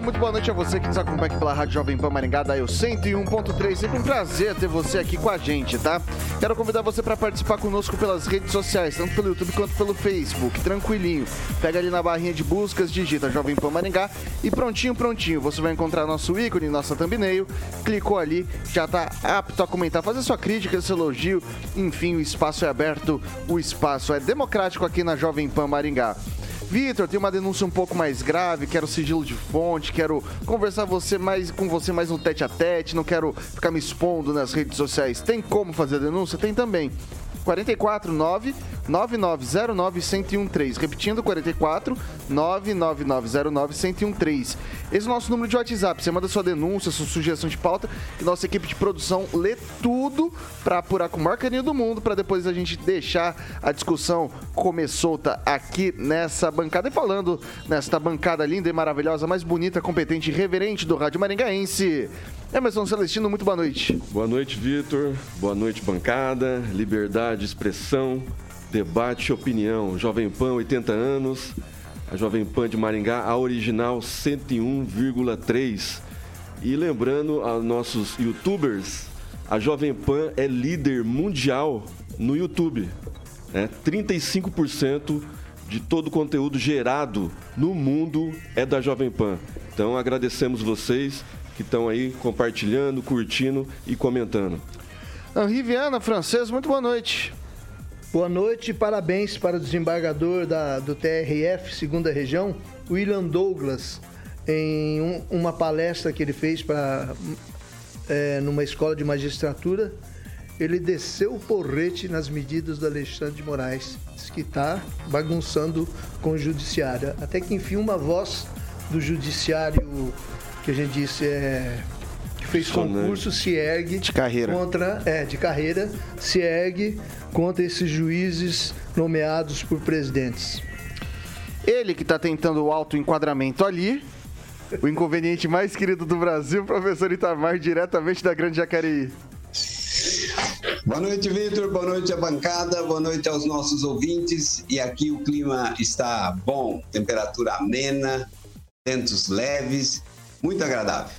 muito boa noite a você que nos acompanha aqui pela Rádio Jovem Pan Maringá, da eu 101.3. Sempre um prazer ter você aqui com a gente, tá? Quero convidar você para participar conosco pelas redes sociais, tanto pelo YouTube quanto pelo Facebook. Tranquilinho. Pega ali na barrinha de buscas, digita Jovem Pan Maringá e prontinho, prontinho. Você vai encontrar nosso ícone, nossa thumbnail. Clicou ali, já tá apto a comentar, fazer sua crítica, seu elogio. Enfim, o espaço é aberto, o espaço é democrático aqui na Jovem Pan Maringá. Vitor, tem uma denúncia um pouco mais grave, quero sigilo de fonte, quero conversar você mais, com você mais no tete a tete, não quero ficar me expondo nas redes sociais. Tem como fazer a denúncia? Tem também. 449 9909 1013. Repetindo, 44 99909 1013. Esse é o nosso número de WhatsApp. Você manda sua denúncia, sua sugestão de pauta, e nossa equipe de produção lê tudo para apurar com o maior carinho do mundo, para depois a gente deixar a discussão comer solta aqui nessa bancada. E falando nesta bancada linda e maravilhosa, mais bonita, competente e reverente do Rádio Maringaense. Emerson Celestino, muito boa noite. Boa noite, Vitor. Boa noite, bancada. Liberdade, expressão, debate e opinião. Jovem Pan, 80 anos. A Jovem Pan de Maringá, a original 101,3. E lembrando aos nossos youtubers, a Jovem Pan é líder mundial no YouTube. Né? 35% de todo o conteúdo gerado no mundo é da Jovem Pan. Então agradecemos vocês que estão aí compartilhando, curtindo e comentando. Henri Viana, francês, muito boa noite. Boa noite e parabéns para o desembargador da, do TRF, segunda região, William Douglas, em um, uma palestra que ele fez para é, numa escola de magistratura. Ele desceu o porrete nas medidas do Alexandre de Moraes. Diz que está bagunçando com o judiciário. Até que enfim uma voz do judiciário que a gente disse é que fez concurso se ergue de carreira contra é de carreira se ergue contra esses juízes nomeados por presidentes. Ele que está tentando o auto enquadramento ali, o inconveniente mais querido do Brasil, professor Itamar, diretamente da Grande Jacareí. Boa noite, Vitor. Boa noite à bancada. Boa noite aos nossos ouvintes. E aqui o clima está bom, temperatura amena, ventos leves muito agradável.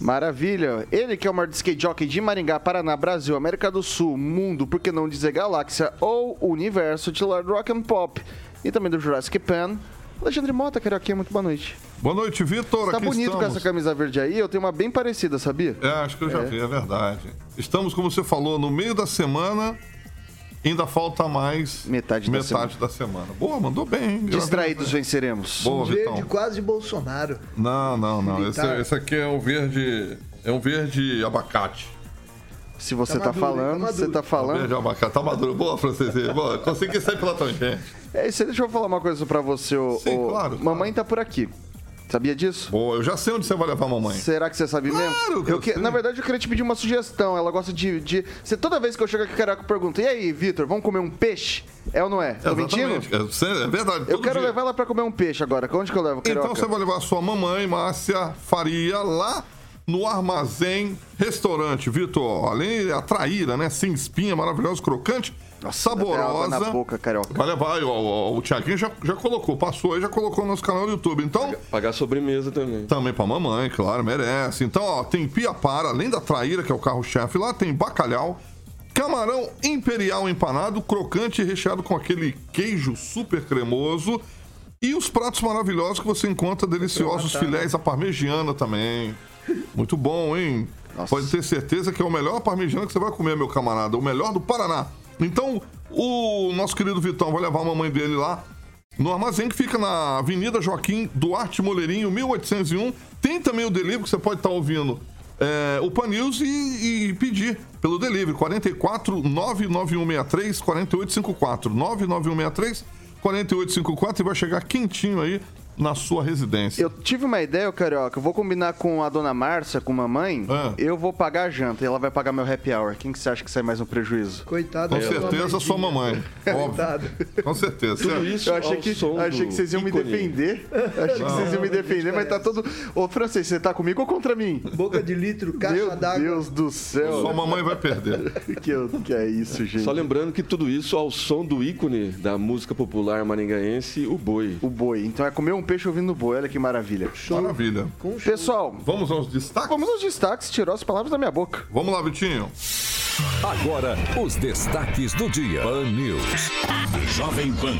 Maravilha. Ele que é o maior skate jockey de Maringá, Paraná, Brasil, América do Sul, mundo, por que não dizer galáxia ou universo, titular do Rock and Pop e também do Jurassic Pan. Alexandre Mota, Carioquinha, muito boa noite. Boa noite, Vitor. Tá bonito estamos. com essa camisa verde aí. Eu tenho uma bem parecida, sabia? É, acho que eu já é. vi, é verdade. Estamos, como você falou, no meio da semana Ainda falta mais metade, metade da, semana. da semana. Boa, mandou bem. Distraídos venceremos. Boa, um verde Vitão. quase Bolsonaro. Não, não, não. Esse, esse, aqui é um verde. É um verde abacate. Se você tá, tá maduro, falando, tá você tá falando. É verde abacate, tá maduro. Boa, francês. Boa, consegui sair pela tangente. É isso aí, deixa eu falar uma coisa pra você. Sim, o, claro, Mamãe claro. tá por aqui. Sabia disso? Boa, eu já sei onde você vai levar a mamãe. Será que você sabe claro mesmo? Que eu que, na verdade, eu queria te pedir uma sugestão. Ela gosta de. de... Você, toda vez que eu chego aqui, Caraca, pergunta: E aí, Vitor, vamos comer um peixe? É ou não é? Tô mentindo? É, é verdade. Eu quero dia. levar ela pra comer um peixe agora. Onde que eu levo? Então você vai levar a sua mamãe, Márcia Faria, lá no Armazém Restaurante, Vitor. Além a traíra, né? Sem espinha, maravilhosa, crocante saborosa. Na boca, carioca. Vai levar, o, o, o Tiaguinho já, já colocou, passou aí, já colocou no nosso canal do YouTube. Então. Pagar sobremesa também. Também pra mamãe, claro, merece. Então, ó, tem pia para, além da traíra, que é o carro-chefe, lá tem bacalhau, camarão imperial empanado, crocante recheado com aquele queijo super cremoso. E os pratos maravilhosos que você encontra, deliciosos filés à parmegiana também. Muito bom, hein? Nossa. Pode ter certeza que é o melhor parmegiana que você vai comer, meu camarada. O melhor do Paraná. Então, o nosso querido Vitão vai levar a mamãe dele lá no armazém que fica na Avenida Joaquim Duarte Moleirinho, 1801. Tem também o delivery que você pode estar ouvindo é, o Pan News e, e, pedir pelo delivery 44 99163 4854 99163 4854 e vai chegar quentinho aí na sua residência. Eu tive uma ideia, Carioca. Eu vou combinar com a dona Márcia, com a mamãe. Ah. Eu vou pagar a janta e ela vai pagar meu happy hour. Quem que você acha que sai mais um prejuízo? Coitado. Com certeza sua mamãe. Coitado. Com certeza. Tudo isso eu achei que, achei que vocês iam me defender. Achei que vocês iam me defender, mas tá todo... Ô, Francês, você tá comigo ou contra mim? Boca de litro, caixa d'água. Meu Deus do céu. Sua mamãe vai perder. que, que é isso, gente? Só lembrando que tudo isso ao som do ícone da música popular maringaense, o boi. O boi. Então é comer um peixe ouvindo o boi. Olha que maravilha. Show. Maravilha. Pessoal, vamos aos destaques? Vamos aos destaques, tirou as palavras da minha boca. Vamos lá, Vitinho. Agora, os destaques do dia. Pan News. Jovem Pan.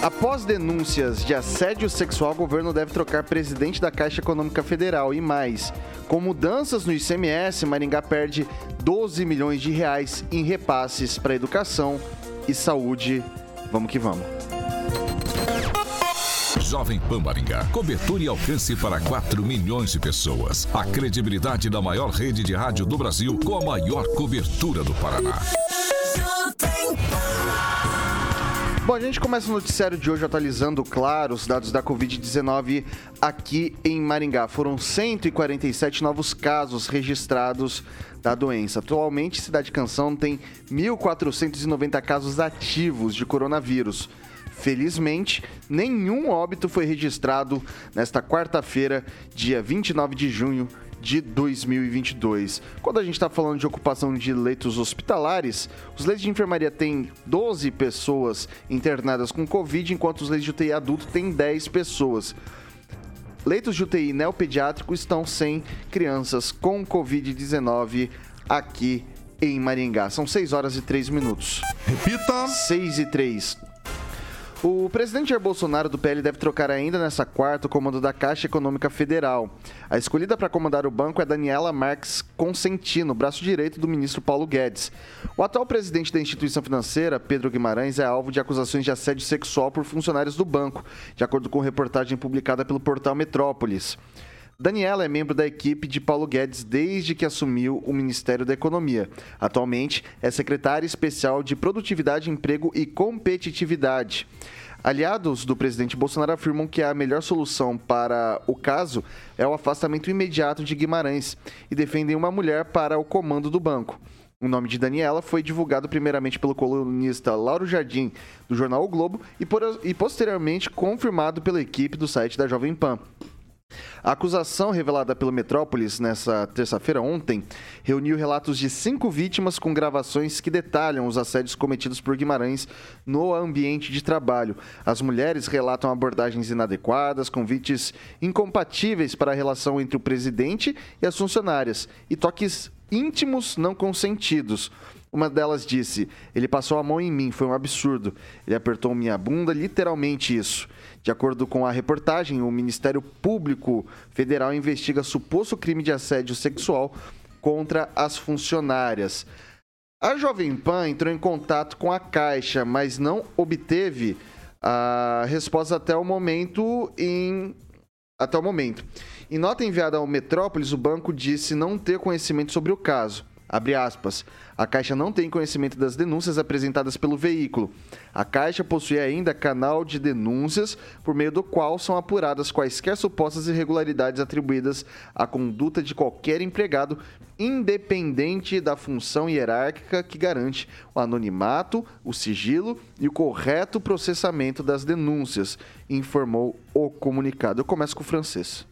Após denúncias de assédio sexual, o governo deve trocar presidente da Caixa Econômica Federal e mais. Com mudanças no ICMS, Maringá perde 12 milhões de reais em repasses para educação e saúde. Vamos que vamos. Jovem Pan Maringá. Cobertura e alcance para 4 milhões de pessoas. A credibilidade da maior rede de rádio do Brasil com a maior cobertura do Paraná. Bom, a gente começa o noticiário de hoje atualizando, claro, os dados da Covid-19 aqui em Maringá. Foram 147 novos casos registrados da doença. Atualmente, Cidade Canção tem 1.490 casos ativos de coronavírus. Felizmente, nenhum óbito foi registrado nesta quarta-feira, dia 29 de junho de 2022. Quando a gente está falando de ocupação de leitos hospitalares, os leitos de enfermaria têm 12 pessoas internadas com Covid, enquanto os leitos de UTI adulto têm 10 pessoas. Leitos de UTI neopediátrico estão sem crianças com Covid-19 aqui em Maringá. São 6 horas e 3 minutos. Repita! 6 e 3. O presidente Jair Bolsonaro do PL deve trocar ainda nessa quarta o comando da Caixa Econômica Federal. A escolhida para comandar o banco é Daniela Marques Consentino, braço direito do ministro Paulo Guedes. O atual presidente da instituição financeira, Pedro Guimarães, é alvo de acusações de assédio sexual por funcionários do banco, de acordo com reportagem publicada pelo portal Metrópolis. Daniela é membro da equipe de Paulo Guedes desde que assumiu o Ministério da Economia. Atualmente é secretária especial de Produtividade, Emprego e Competitividade. Aliados do presidente Bolsonaro afirmam que a melhor solução para o caso é o afastamento imediato de Guimarães e defendem uma mulher para o comando do banco. O nome de Daniela foi divulgado primeiramente pelo colunista Lauro Jardim, do jornal O Globo, e, por, e posteriormente confirmado pela equipe do site da Jovem Pan. A acusação revelada pelo Metrópolis nessa terça-feira, ontem, reuniu relatos de cinco vítimas com gravações que detalham os assédios cometidos por Guimarães no ambiente de trabalho. As mulheres relatam abordagens inadequadas, convites incompatíveis para a relação entre o presidente e as funcionárias e toques íntimos não consentidos. Uma delas disse: Ele passou a mão em mim, foi um absurdo. Ele apertou minha bunda, literalmente isso. De acordo com a reportagem, o Ministério Público Federal investiga suposto crime de assédio sexual contra as funcionárias. A Jovem Pan entrou em contato com a Caixa, mas não obteve a resposta até o momento em até o momento. Em nota enviada ao Metrópolis, o banco disse não ter conhecimento sobre o caso. Abre aspas. A Caixa não tem conhecimento das denúncias apresentadas pelo veículo. A Caixa possui ainda canal de denúncias, por meio do qual são apuradas quaisquer supostas irregularidades atribuídas à conduta de qualquer empregado, independente da função hierárquica que garante o anonimato, o sigilo e o correto processamento das denúncias, informou o comunicado. Eu começo com o francês.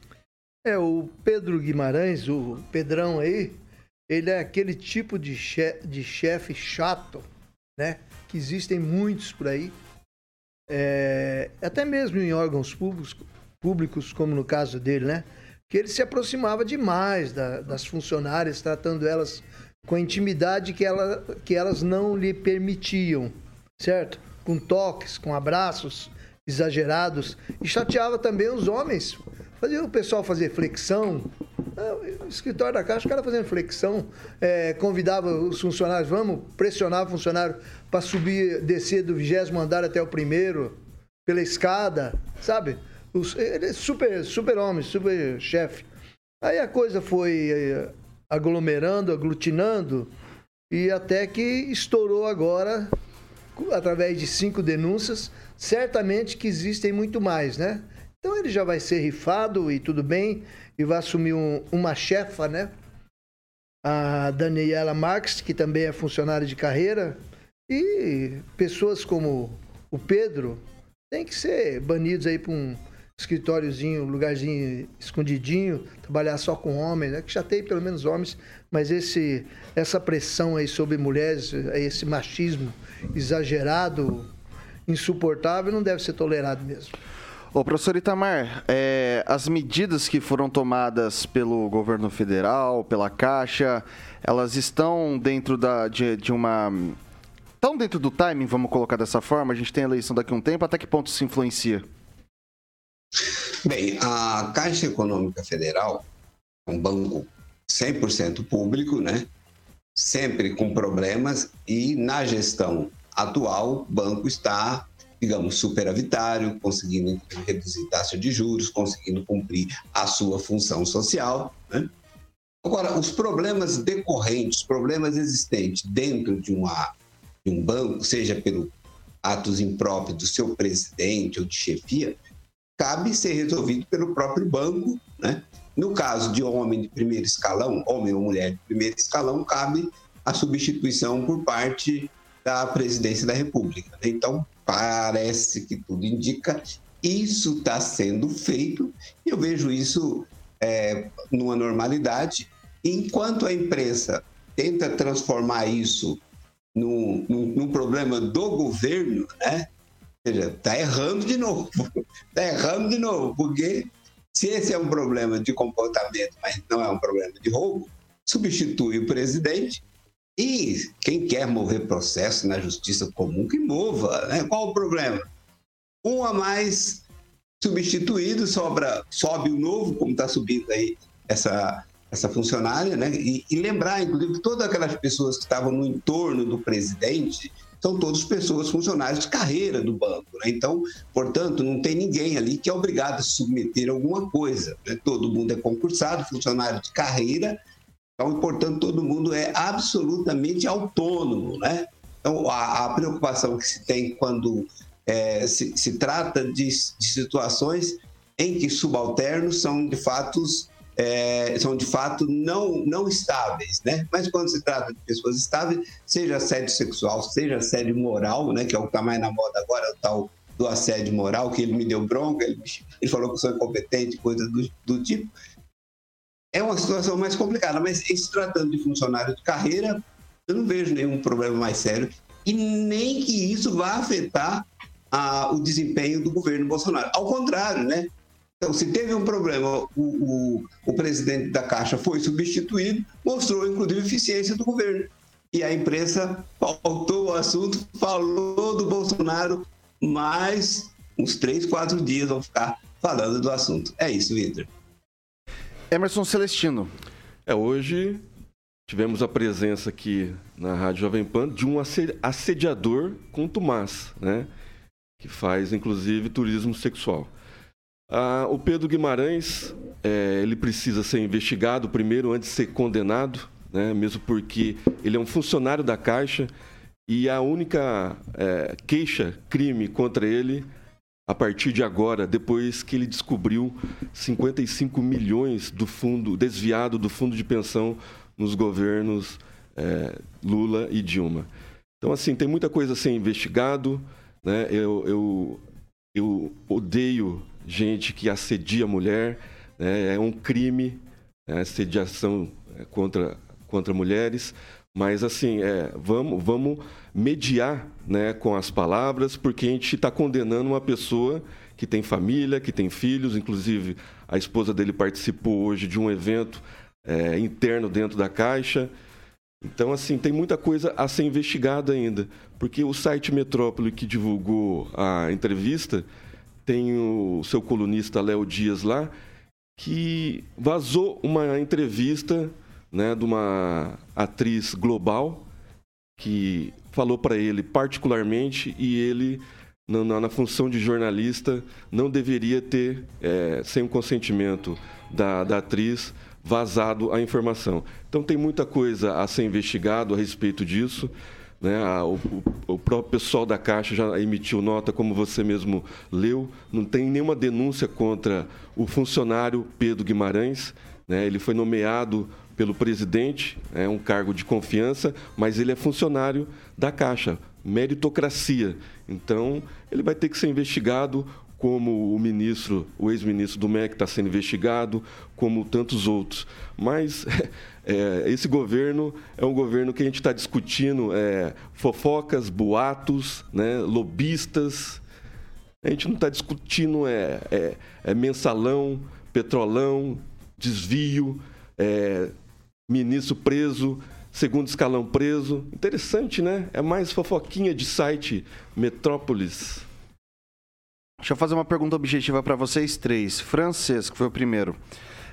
É, o Pedro Guimarães, o Pedrão aí, ele é aquele tipo de chefe, de chefe chato, né? Que existem muitos por aí. É, até mesmo em órgãos públicos, públicos, como no caso dele, né? Que ele se aproximava demais da, das funcionárias, tratando elas com a intimidade que, ela, que elas não lhe permitiam, certo? Com toques, com abraços exagerados. E chateava também os homens. Fazia o pessoal fazer flexão, O escritório da Caixa, o cara fazendo flexão, é, convidava os funcionários, vamos pressionar o funcionário para subir, descer do vigésimo andar até o primeiro, pela escada, sabe? Os, ele é super, super homem, super chefe. Aí a coisa foi é, aglomerando, aglutinando, e até que estourou agora, através de cinco denúncias, certamente que existem muito mais, né? Então ele já vai ser rifado e tudo bem, e vai assumir um, uma chefa, né? A Daniela Marx, que também é funcionária de carreira, e pessoas como o Pedro têm que ser banidos aí para um escritóriozinho, lugarzinho escondidinho, trabalhar só com homens, né? Que já tem pelo menos homens, mas esse, essa pressão aí sobre mulheres, esse machismo exagerado, insuportável, não deve ser tolerado mesmo. Ô, professor Itamar, é, as medidas que foram tomadas pelo governo federal, pela Caixa, elas estão dentro da, de, de uma. Estão dentro do timing, vamos colocar dessa forma? A gente tem eleição daqui a um tempo, até que ponto se influencia? Bem, a Caixa Econômica Federal é um banco 100% público, né? Sempre com problemas e na gestão atual, o banco está digamos, superavitário, conseguindo reduzir taxa de juros, conseguindo cumprir a sua função social. Né? Agora, os problemas decorrentes, problemas existentes dentro de, uma, de um banco, seja pelo atos impróprios do seu presidente ou de chefia, cabe ser resolvido pelo próprio banco. Né? No caso de homem de primeiro escalão, homem ou mulher de primeiro escalão, cabe a substituição por parte da presidência da República. Né? Então, parece que tudo indica, isso está sendo feito e eu vejo isso é, numa normalidade. Enquanto a imprensa tenta transformar isso num, num, num problema do governo, né? Está errando de novo. Está errando de novo, porque se esse é um problema de comportamento, mas não é um problema de roubo, substitui o presidente e quem quer mover processo na justiça comum, que mova. Né? Qual o problema? Um a mais substituído, sobra, sobe o novo, como está subindo aí essa, essa funcionária, né? E, e, lembrar, inclusive, que todas aquelas pessoas que estavam no entorno do presidente são todas pessoas funcionárias de carreira do banco. Né? Então, portanto, não tem ninguém ali que é obrigado a submeter alguma coisa. Né? Todo mundo é concursado, funcionário de carreira, então, portanto, todo mundo é absolutamente autônomo, né? Então, a, a preocupação que se tem quando é, se, se, trata de, de, situações em que subalternos são de fato é, são de fato não, não estáveis, né? Mas quando se trata de pessoas estáveis, seja assédio sexual, seja assédio moral, né? Que é o que está mais na moda agora, o tal do assédio moral, que ele me deu bronca, ele, ele falou que sou incompetente, coisa do, do tipo é uma situação mais complicada, mas se tratando de funcionário de carreira, eu não vejo nenhum problema mais sério e nem que isso vá afetar a, o desempenho do governo Bolsonaro. Ao contrário, né? Então, se teve um problema, o, o, o presidente da Caixa foi substituído, mostrou, inclusive, eficiência do governo. E a imprensa pautou o assunto, falou do Bolsonaro, mas uns três, quatro dias vão ficar falando do assunto. É isso, Vitor. Emerson Celestino. É, hoje tivemos a presença aqui na Rádio Jovem Pan de um assediador com Tomás, né? Que faz, inclusive, turismo sexual. Ah, o Pedro Guimarães, é, ele precisa ser investigado primeiro antes de ser condenado, né? Mesmo porque ele é um funcionário da Caixa e a única é, queixa, crime contra ele a partir de agora, depois que ele descobriu 55 milhões do fundo desviado do fundo de pensão nos governos é, Lula e Dilma. Então, assim, tem muita coisa a ser investigado. Né? Eu, eu, eu odeio gente que assedia a mulher. Né? É um crime né? assediação é, contra, contra mulheres. Mas, assim, é, vamos, vamos mediar né, com as palavras, porque a gente está condenando uma pessoa que tem família, que tem filhos, inclusive a esposa dele participou hoje de um evento é, interno dentro da Caixa. Então, assim, tem muita coisa a ser investigada ainda, porque o site Metrópole que divulgou a entrevista tem o seu colunista Léo Dias lá, que vazou uma entrevista né, de uma atriz global que falou para ele particularmente e ele na, na, função de jornalista não deveria ter é, sem o consentimento da, da atriz vazado a informação. Então tem muita coisa a ser investigado a respeito disso. Né? O, o, o, próprio pessoal da Caixa já emitiu nota, como você mesmo leu. Não tem nenhuma denúncia contra o funcionário Pedro Guimarães. Né? Ele foi nomeado pelo presidente, é um cargo de confiança, mas ele é funcionário da Caixa, meritocracia. Então, ele vai ter que ser investigado como o ministro, o ex-ministro do MEC está sendo investigado, como tantos outros. Mas é, esse governo é um governo que a gente está discutindo é, fofocas, boatos, né, lobistas. A gente não está discutindo é, é, é, mensalão, petrolão, desvio, é, ministro preso, segundo escalão preso. Interessante, né? É mais fofoquinha de site Metrópolis. Deixa eu fazer uma pergunta objetiva para vocês três. Francês, que foi o primeiro.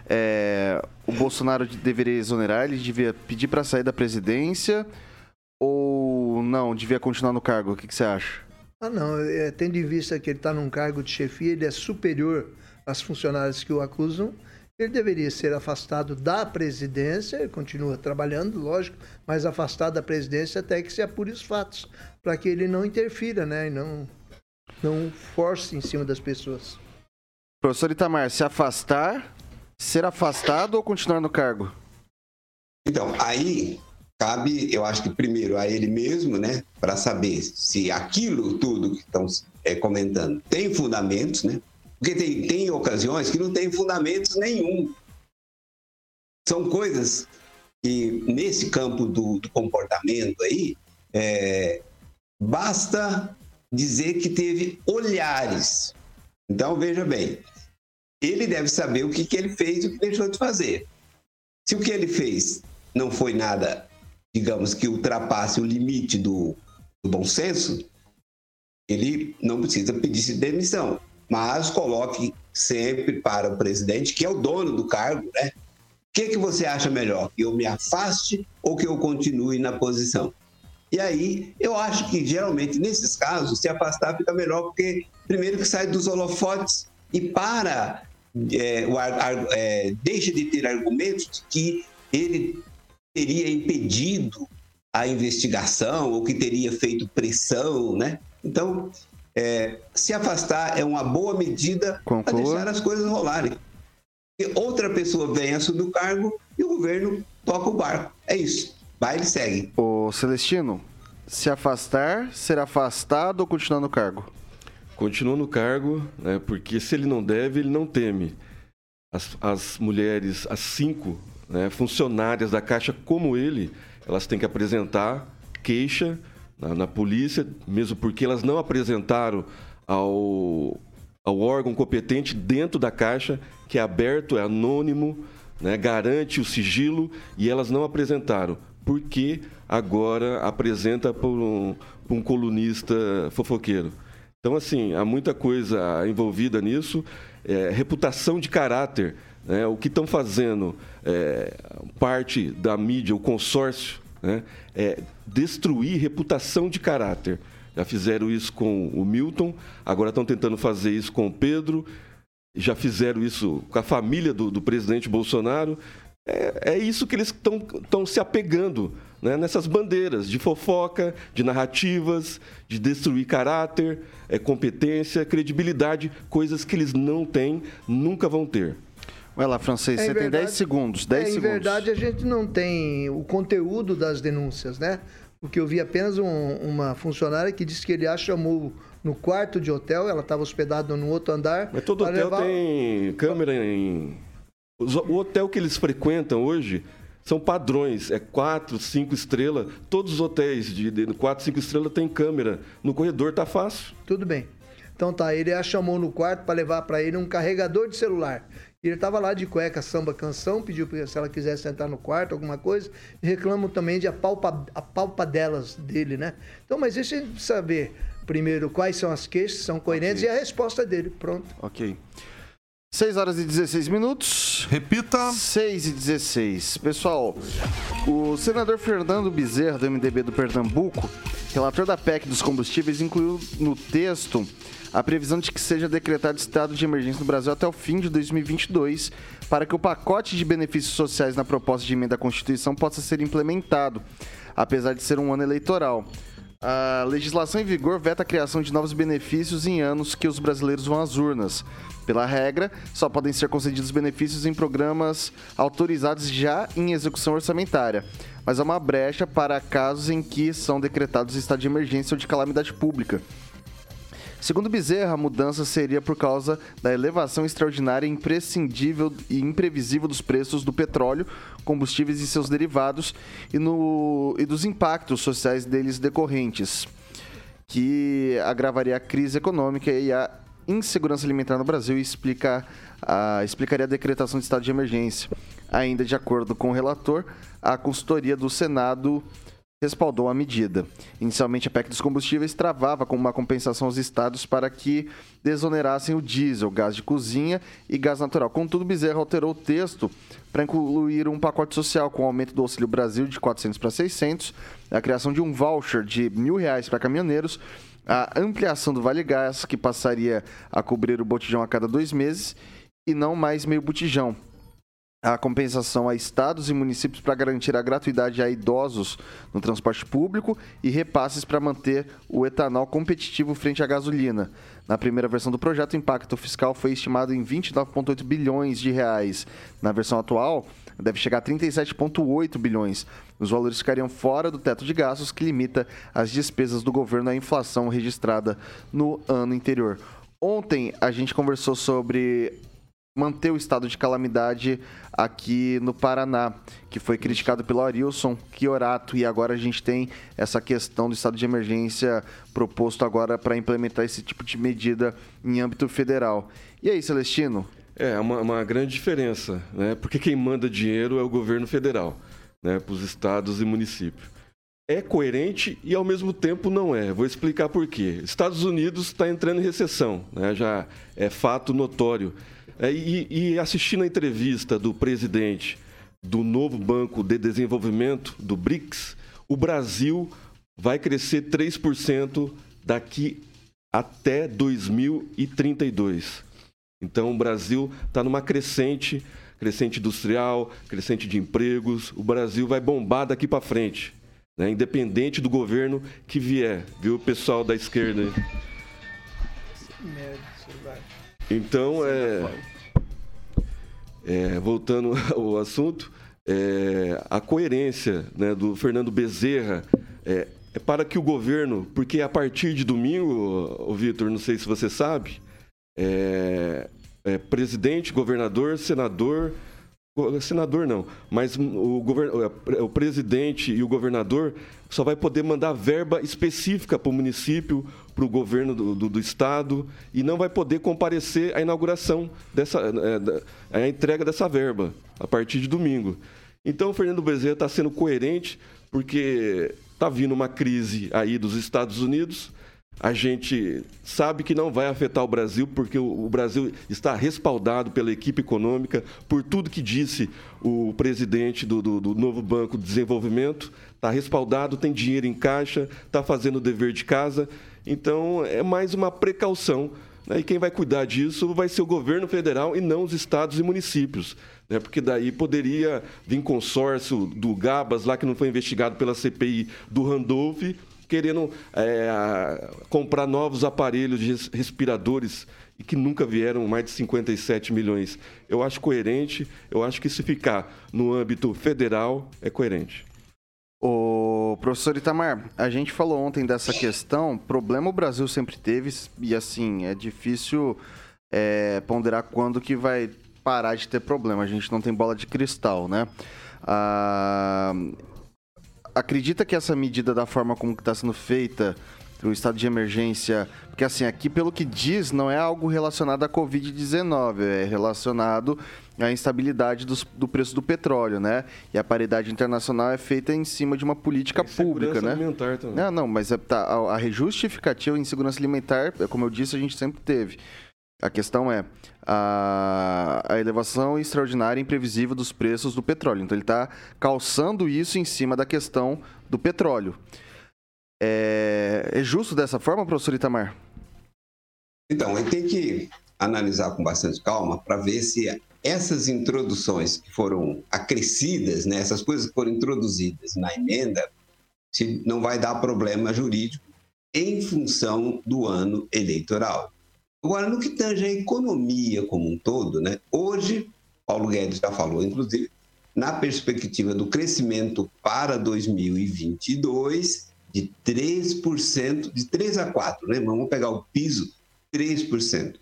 É, o Bolsonaro deveria exonerar, ele devia pedir para sair da presidência ou não, devia continuar no cargo? O que, que você acha? Ah, não. É, tendo em vista que ele está num cargo de chefia, ele é superior às funcionárias que o acusam. Ele deveria ser afastado da presidência, ele continua trabalhando, lógico, mas afastado da presidência até que se apure os fatos, para que ele não interfira, né? E não não force em cima das pessoas. Professor Itamar, se afastar, ser afastado ou continuar no cargo? Então, aí cabe, eu acho que primeiro a ele mesmo, né, para saber se aquilo tudo que estão é, comentando tem fundamentos, né? Porque tem, tem ocasiões que não tem fundamentos nenhum. São coisas que, nesse campo do, do comportamento aí, é, basta dizer que teve olhares. Então, veja bem, ele deve saber o que, que ele fez e o que deixou de fazer. Se o que ele fez não foi nada, digamos, que ultrapasse o limite do, do bom senso, ele não precisa pedir demissão. Mas coloque sempre para o presidente, que é o dono do cargo, né? O que, que você acha melhor? Que eu me afaste ou que eu continue na posição? E aí, eu acho que geralmente nesses casos, se afastar fica melhor, porque primeiro que sai dos holofotes e para, é, o, é, deixa de ter argumentos de que ele teria impedido a investigação ou que teria feito pressão, né? Então, é, se afastar é uma boa medida para deixar as coisas rolarem. E outra pessoa vem assumir o cargo e o governo toca o barco. É isso. Baile segue. O Celestino, se afastar, ser afastado ou continuar no cargo? Continua no cargo, né, porque se ele não deve, ele não teme. As, as mulheres, as cinco né, funcionárias da Caixa como ele, elas têm que apresentar queixa na, na polícia, mesmo porque elas não apresentaram ao, ao órgão competente dentro da Caixa, que é aberto, é anônimo, né, garante o sigilo, e elas não apresentaram porque agora apresenta por um, um colunista fofoqueiro. Então, assim, há muita coisa envolvida nisso. É, reputação de caráter. Né? O que estão fazendo é, parte da mídia, o consórcio, né? é destruir reputação de caráter. Já fizeram isso com o Milton, agora estão tentando fazer isso com o Pedro, já fizeram isso com a família do, do presidente Bolsonaro. É, é isso que eles estão se apegando né, nessas bandeiras de fofoca, de narrativas, de destruir caráter, é, competência, credibilidade, coisas que eles não têm, nunca vão ter. Vai lá, francês, é, você verdade, tem 10 segundos. 10 é, em segundos. verdade, a gente não tem o conteúdo das denúncias, né? Porque eu vi apenas um, uma funcionária que disse que ele a chamou no quarto de hotel, ela estava hospedada no outro andar. Mas todo hotel levar... tem câmera em o hotel que eles frequentam hoje são padrões, é quatro, cinco estrelas. Todos os hotéis de, de quatro, cinco estrelas têm câmera. No corredor tá fácil. Tudo bem. Então tá, ele a chamou no quarto para levar para ele um carregador de celular. Ele estava lá de cueca, samba, canção, pediu se ela quisesse sentar no quarto, alguma coisa. E reclamam também de apalpa, apalpadelas dele, né? Então, mas deixa eu saber primeiro quais são as queixas, são coerentes okay. e a resposta dele. Pronto. Ok. 6 horas e 16 minutos. Repita. 6 e 16. Pessoal, o senador Fernando Bezerra, do MDB do Pernambuco, relator da PEC dos combustíveis, incluiu no texto a previsão de que seja decretado estado de emergência no Brasil até o fim de 2022, para que o pacote de benefícios sociais na proposta de emenda à Constituição possa ser implementado, apesar de ser um ano eleitoral. A legislação em vigor veta a criação de novos benefícios em anos que os brasileiros vão às urnas. Pela regra, só podem ser concedidos benefícios em programas autorizados já em execução orçamentária, mas há uma brecha para casos em que são decretados estado de emergência ou de calamidade pública. Segundo Bezerra, a mudança seria por causa da elevação extraordinária, imprescindível e imprevisível dos preços do petróleo, combustíveis e seus derivados e, no, e dos impactos sociais deles decorrentes, que agravaria a crise econômica e a insegurança alimentar no Brasil e explica, explicaria a decretação de estado de emergência. Ainda de acordo com o relator, a consultoria do Senado respaldou a medida. Inicialmente, a PEC dos combustíveis travava com uma compensação aos estados para que desonerassem o diesel, gás de cozinha e gás natural. Contudo, Bezerra alterou o texto para incluir um pacote social com o aumento do Auxílio Brasil de 400 para 600, a criação de um voucher de mil reais para caminhoneiros, a ampliação do Vale Gás, que passaria a cobrir o botijão a cada dois meses, e não mais meio botijão a compensação a estados e municípios para garantir a gratuidade a idosos no transporte público e repasses para manter o etanol competitivo frente à gasolina. Na primeira versão do projeto, o impacto fiscal foi estimado em 29,8 bilhões de reais. Na versão atual, deve chegar a 37,8 bilhões. Os valores ficariam fora do teto de gastos que limita as despesas do governo à inflação registrada no ano anterior. Ontem a gente conversou sobre manter o estado de calamidade aqui no Paraná, que foi criticado pelo Arilson Chiorato, e agora a gente tem essa questão do estado de emergência proposto agora para implementar esse tipo de medida em âmbito federal. E aí, Celestino? É, uma, uma grande diferença, né? Porque quem manda dinheiro é o governo federal, né? Para os estados e municípios. É coerente e ao mesmo tempo não é. Vou explicar por quê. Estados Unidos está entrando em recessão, né? já é fato notório. É, e, e assistindo a entrevista do presidente do novo Banco de Desenvolvimento, do BRICS, o Brasil vai crescer 3% daqui até 2032. Então, o Brasil está numa crescente, crescente industrial, crescente de empregos. O Brasil vai bombar daqui para frente, né? independente do governo que vier, viu, pessoal da esquerda? Então, é, é, voltando ao assunto, é, a coerência né, do Fernando Bezerra é, é, para que o governo, porque a partir de domingo, o Vitor, não sei se você sabe, é, é, presidente, governador, senador, senador não, mas o, govern, é, o presidente e o governador só vai poder mandar verba específica para o município, para o governo do, do, do, estado e não vai poder comparecer à inauguração dessa, é, a entrega dessa verba a partir de domingo. Então, o Fernando Bezerra está sendo coerente porque está vindo uma crise aí dos Estados Unidos a gente sabe que não vai afetar o Brasil, porque o Brasil está respaldado pela equipe econômica, por tudo que disse o presidente do, do, do novo Banco de Desenvolvimento. Está respaldado, tem dinheiro em caixa, está fazendo o dever de casa. Então, é mais uma precaução. Né? E quem vai cuidar disso vai ser o governo federal e não os estados e municípios. Né? Porque daí poderia vir consórcio do Gabas, lá que não foi investigado pela CPI do Randolph querendo é, comprar novos aparelhos de respiradores e que nunca vieram mais de 57 milhões. Eu acho coerente, eu acho que se ficar no âmbito federal, é coerente. O professor Itamar, a gente falou ontem dessa questão, problema o Brasil sempre teve, e assim, é difícil é, ponderar quando que vai parar de ter problema, a gente não tem bola de cristal, né? Ah, acredita que essa medida, da forma como está sendo feita, o estado de emergência, porque assim, aqui pelo que diz, não é algo relacionado à Covid-19, é relacionado à instabilidade dos, do preço do petróleo, né? E a paridade internacional é feita em cima de uma política pública, né? alimentar também. Não, não, mas é, tá, a, a justificativa em segurança alimentar, é como eu disse, a gente sempre teve. A questão é a, a elevação extraordinária e imprevisível dos preços do petróleo. Então ele está calçando isso em cima da questão do petróleo. É, é justo dessa forma, professor Itamar? Então, ele tem que analisar com bastante calma para ver se essas introduções que foram acrescidas, né, essas coisas que foram introduzidas na emenda, se não vai dar problema jurídico em função do ano eleitoral. Agora, no que tange a economia como um todo, né, hoje, Paulo Guedes já falou, inclusive, na perspectiva do crescimento para 2022 de 3%, de 3 a 4, né? Vamos pegar o piso, 3%.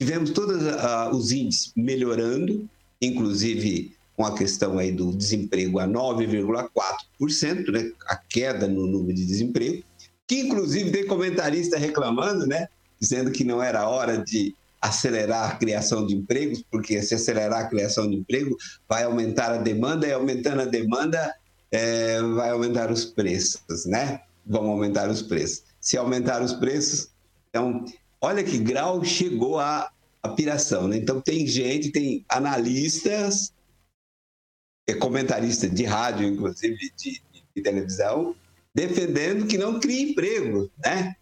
Tivemos todos uh, os índices melhorando, inclusive com a questão aí do desemprego a 9,4%, né? A queda no número de desemprego, que inclusive tem comentarista reclamando, né? Dizendo que não era hora de acelerar a criação de empregos, porque se acelerar a criação de emprego vai aumentar a demanda e aumentando a demanda é, vai aumentar os preços, né? Vão aumentar os preços. Se aumentar os preços, então olha que grau chegou a, a piração. Né? Então, tem gente, tem analistas, é comentarista de rádio, inclusive de, de, de, televisão, defendendo que não cria emprego. Né?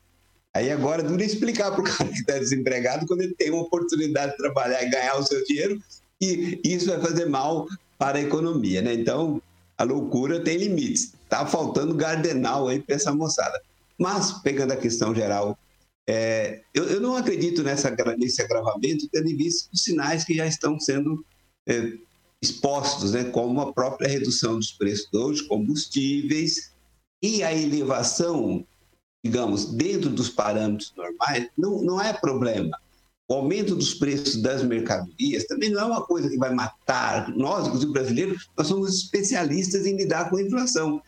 Aí agora dura explicar para o cara que está desempregado quando ele tem uma oportunidade de trabalhar e ganhar o seu dinheiro, e isso vai fazer mal para a economia. Né? Então, a loucura tem limites. Está faltando gardenal aí para essa moçada. Mas, pegando a questão geral é, eu, eu, não acredito nessa, nesse agravamento, tendo em vista os sinais que já estão sendo é, expostos, né, como a própria redução dos preços dos combustíveis e a elevação, digamos, dentro dos parâmetros normais, não, não é problema. O aumento dos preços das mercadorias também não é uma coisa que vai matar. Nós, inclusive brasileiros, nós somos especialistas em lidar com a inflação.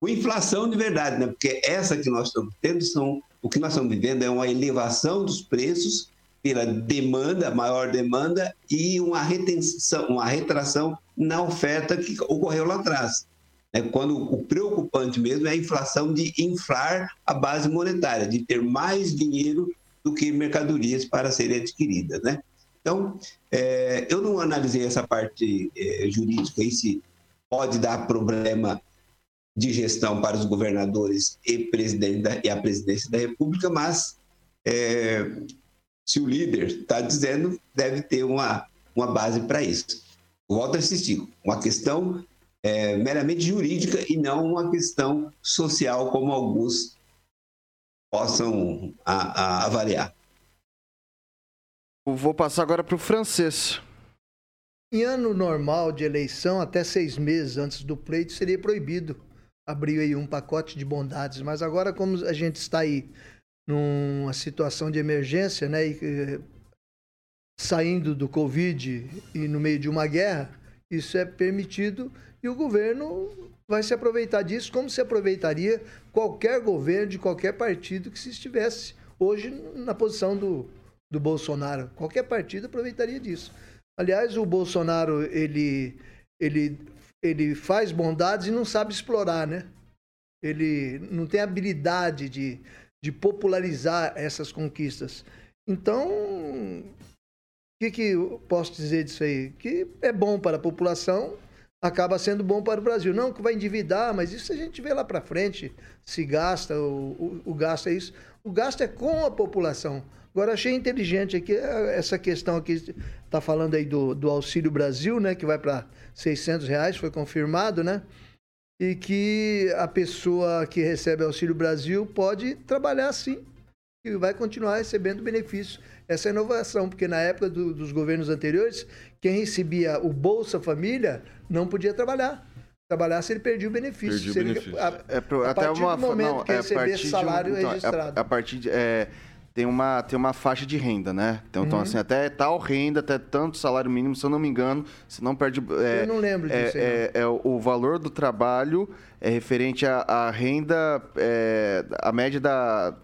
Com inflação de verdade, né? porque essa que nós estamos tendo são o que nós estamos vivendo é uma elevação dos preços pela demanda, maior demanda e uma retenção, uma retração na oferta que ocorreu lá atrás. É quando o preocupante mesmo é a inflação de inflar a base monetária, de ter mais dinheiro do que mercadorias para serem adquiridas, né? Então, é, eu não analisei essa parte é, jurídica aí se pode dar problema de gestão para os governadores e, presidente da, e a presidência da República, mas é, se o líder está dizendo, deve ter uma, uma base para isso. Volto a insistir, uma questão é, meramente jurídica e não uma questão social, como alguns possam a, a avaliar. vou passar agora para o francês. Em ano normal de eleição, até seis meses antes do pleito, seria proibido abriu aí um pacote de bondades, mas agora como a gente está aí numa situação de emergência, né, e, eh, saindo do Covid e no meio de uma guerra, isso é permitido e o governo vai se aproveitar disso como se aproveitaria qualquer governo de qualquer partido que se estivesse hoje na posição do, do Bolsonaro. Qualquer partido aproveitaria disso. Aliás, o Bolsonaro, ele, ele ele faz bondades e não sabe explorar, né? Ele não tem habilidade de, de popularizar essas conquistas. Então, o que, que eu posso dizer disso aí? Que é bom para a população, acaba sendo bom para o Brasil. Não que vai endividar, mas isso a gente vê lá para frente, se gasta, o, o, o gasto é isso. O gasto é com a população. Agora, achei inteligente aqui é, essa questão aqui, está falando aí do, do Auxílio Brasil, né, que vai para 600 reais, foi confirmado, né? E que a pessoa que recebe Auxílio Brasil pode trabalhar sim, e vai continuar recebendo benefício. Essa é inovação, porque na época do, dos governos anteriores, quem recebia o Bolsa Família não podia trabalhar trabalhasse, ele perdia o benefício. Perdia o benefício. Ele, a, é, pro, a até partir uma, do momento não, que é receber salário um, então, registrado. A, a partir de, é, tem uma, tem uma faixa de renda, né? Então, então uhum. então, assim, até tal renda, até tanto salário mínimo, se eu não me engano, você não perde. É, eu não lembro é, disso. É, é, o valor do trabalho é referente à, à renda, é, a média da.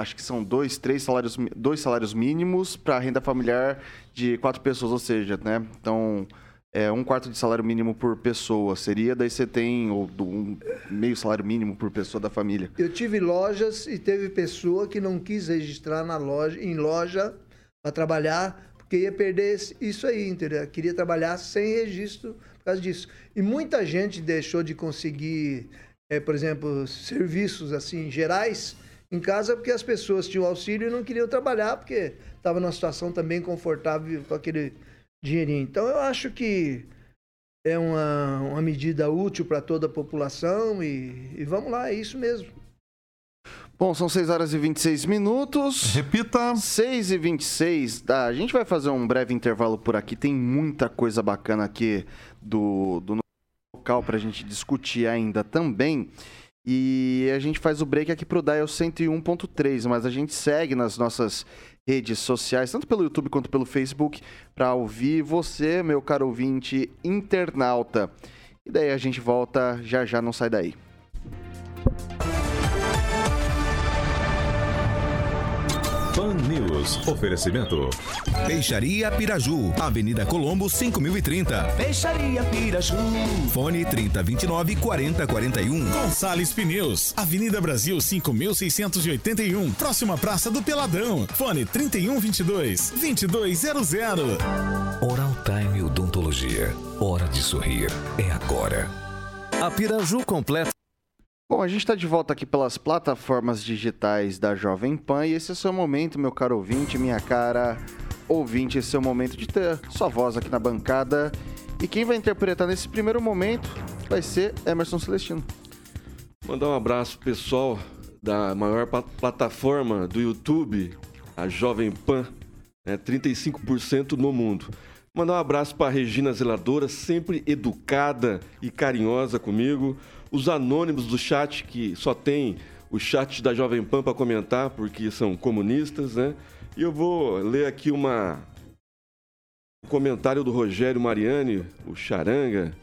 Acho que são dois, três salários, dois salários mínimos para renda familiar de quatro pessoas, ou seja, né? Então é, um quarto de salário mínimo por pessoa seria, daí você tem ou, um meio salário mínimo por pessoa da família. Eu tive lojas e teve pessoa que não quis registrar na loja, em loja para trabalhar, porque ia perder isso aí, entendeu? Queria trabalhar sem registro por causa disso. E muita gente deixou de conseguir, é, por exemplo, serviços assim gerais em casa porque as pessoas tinham auxílio e não queriam trabalhar porque estava numa situação também confortável com aquele dinheirinho. Então eu acho que é uma, uma medida útil para toda a população e, e vamos lá, é isso mesmo. Bom, são 6 horas e 26 minutos. Repita. 6 e 26. Tá, a gente vai fazer um breve intervalo por aqui. Tem muita coisa bacana aqui do, do local para a gente discutir ainda também. E a gente faz o break aqui pro Dial 101.3, mas a gente segue nas nossas redes sociais, tanto pelo YouTube quanto pelo Facebook, para ouvir você, meu caro ouvinte internauta. E daí a gente volta já já, não sai daí. Pan News. Oferecimento. Peixaria Piraju. Avenida Colombo, 5030. Peixaria Piraju. Fone 3029 4041. Gonçalves Pneus. Avenida Brasil, 5681. Próxima Praça do Peladão. Fone 3122 2200. Oral Time Odontologia. Hora de sorrir. É agora. A Piraju completa. Bom, a gente está de volta aqui pelas plataformas digitais da Jovem Pan e esse é o seu momento, meu caro ouvinte, minha cara ouvinte, esse é o momento de ter sua voz aqui na bancada. E quem vai interpretar nesse primeiro momento vai ser Emerson Celestino. Mandar um abraço pessoal da maior plataforma do YouTube, a Jovem Pan, né, 35% no mundo. Mandar um abraço para Regina Zeladora, sempre educada e carinhosa comigo os anônimos do chat, que só tem o chat da Jovem Pan para comentar, porque são comunistas, né? E eu vou ler aqui uma um comentário do Rogério Mariani, o Charanga.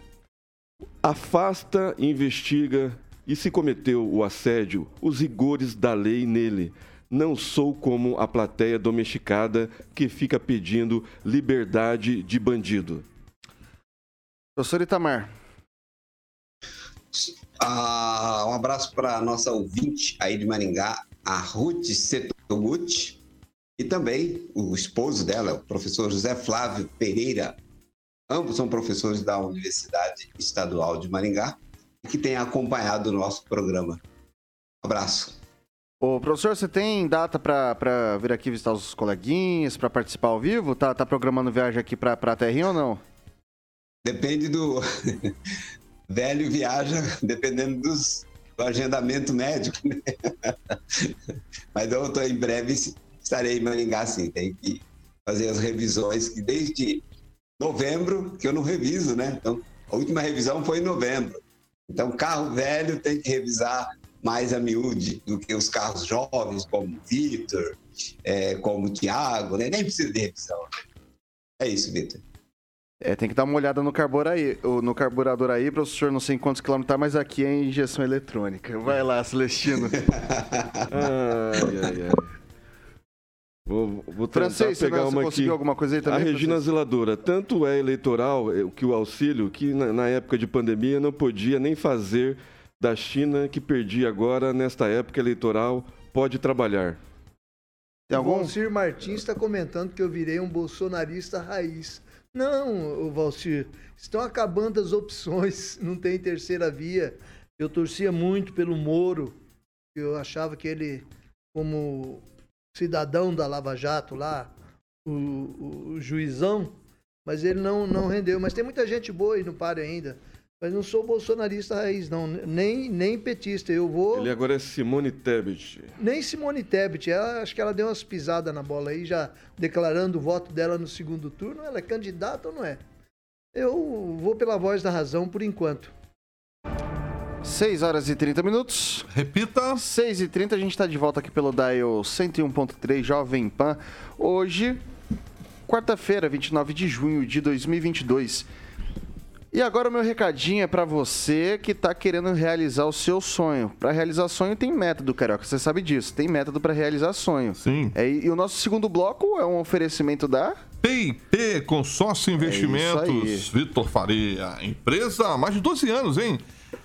Afasta, investiga e se cometeu o assédio, os rigores da lei nele. Não sou como a plateia domesticada que fica pedindo liberdade de bandido. Professor Itamar. Ah, um abraço para a nossa ouvinte aí de Maringá, a Ruth Setoguchi, e também o esposo dela, o professor José Flávio Pereira. Ambos são professores da Universidade Estadual de Maringá e que têm acompanhado o nosso programa. Um abraço. Ô, professor, você tem data para vir aqui visitar os coleguinhas, para participar ao vivo? Tá, tá programando viagem aqui para a Terrinha ou não? Depende do, velho viaja dependendo dos, do agendamento médico, né? Mas eu tô, em breve estarei em Maringá, sim. Tem que fazer as revisões que desde novembro que eu não reviso, né? Então, a última revisão foi em novembro. Então, carro velho tem que revisar mais a miúde do que os carros jovens, como Vitor, é, como o Tiago, né? Nem precisa de revisão. É isso, Vitor. É, tem que dar uma olhada no carburador aí, no carburador aí, professor, não sei em quantos quilômetros tá, mas aqui é injeção eletrônica. Vai lá, Celestino. ai, ai, ai. Vou, vou Francês, pegar você uma conseguiu aqui. alguma coisa aí também? A Regina Francês? Zeladora, tanto é eleitoral é, que o auxílio, que na, na, época de pandemia não podia nem fazer da China, que perdia agora, nesta época eleitoral, pode trabalhar. Tem algum? O Martins está comentando que eu virei um bolsonarista raiz. Não, Valcir, estão acabando as opções, não tem terceira via. Eu torcia muito pelo Moro, eu achava que ele, como cidadão da Lava Jato lá, o, o, juizão, mas ele não, não rendeu. Mas tem muita gente boa aí no pare ainda. Mas não sou bolsonarista raiz, não. Nem, nem petista. Eu vou. Ele agora é Simone Tebet. Nem Simone Tebet. Ela, acho que ela deu umas pisadas na bola aí, já declarando o voto dela no segundo turno. Ela é candidata ou não é? Eu vou pela voz da razão por enquanto. 6 horas e 30 minutos. Repita. 6 e 30 a gente está de volta aqui pelo Dial 101.3 Jovem Pan. Hoje, quarta-feira, 29 de junho de 2022. E agora o meu recadinho é para você que está querendo realizar o seu sonho. Para realizar sonho tem método, Carioca, você sabe disso. Tem método para realizar sonho. Sim. É, e o nosso segundo bloco é um oferecimento da PIP Consórcio Investimentos, é Vitor Faria. Empresa há mais de 12 anos, hein?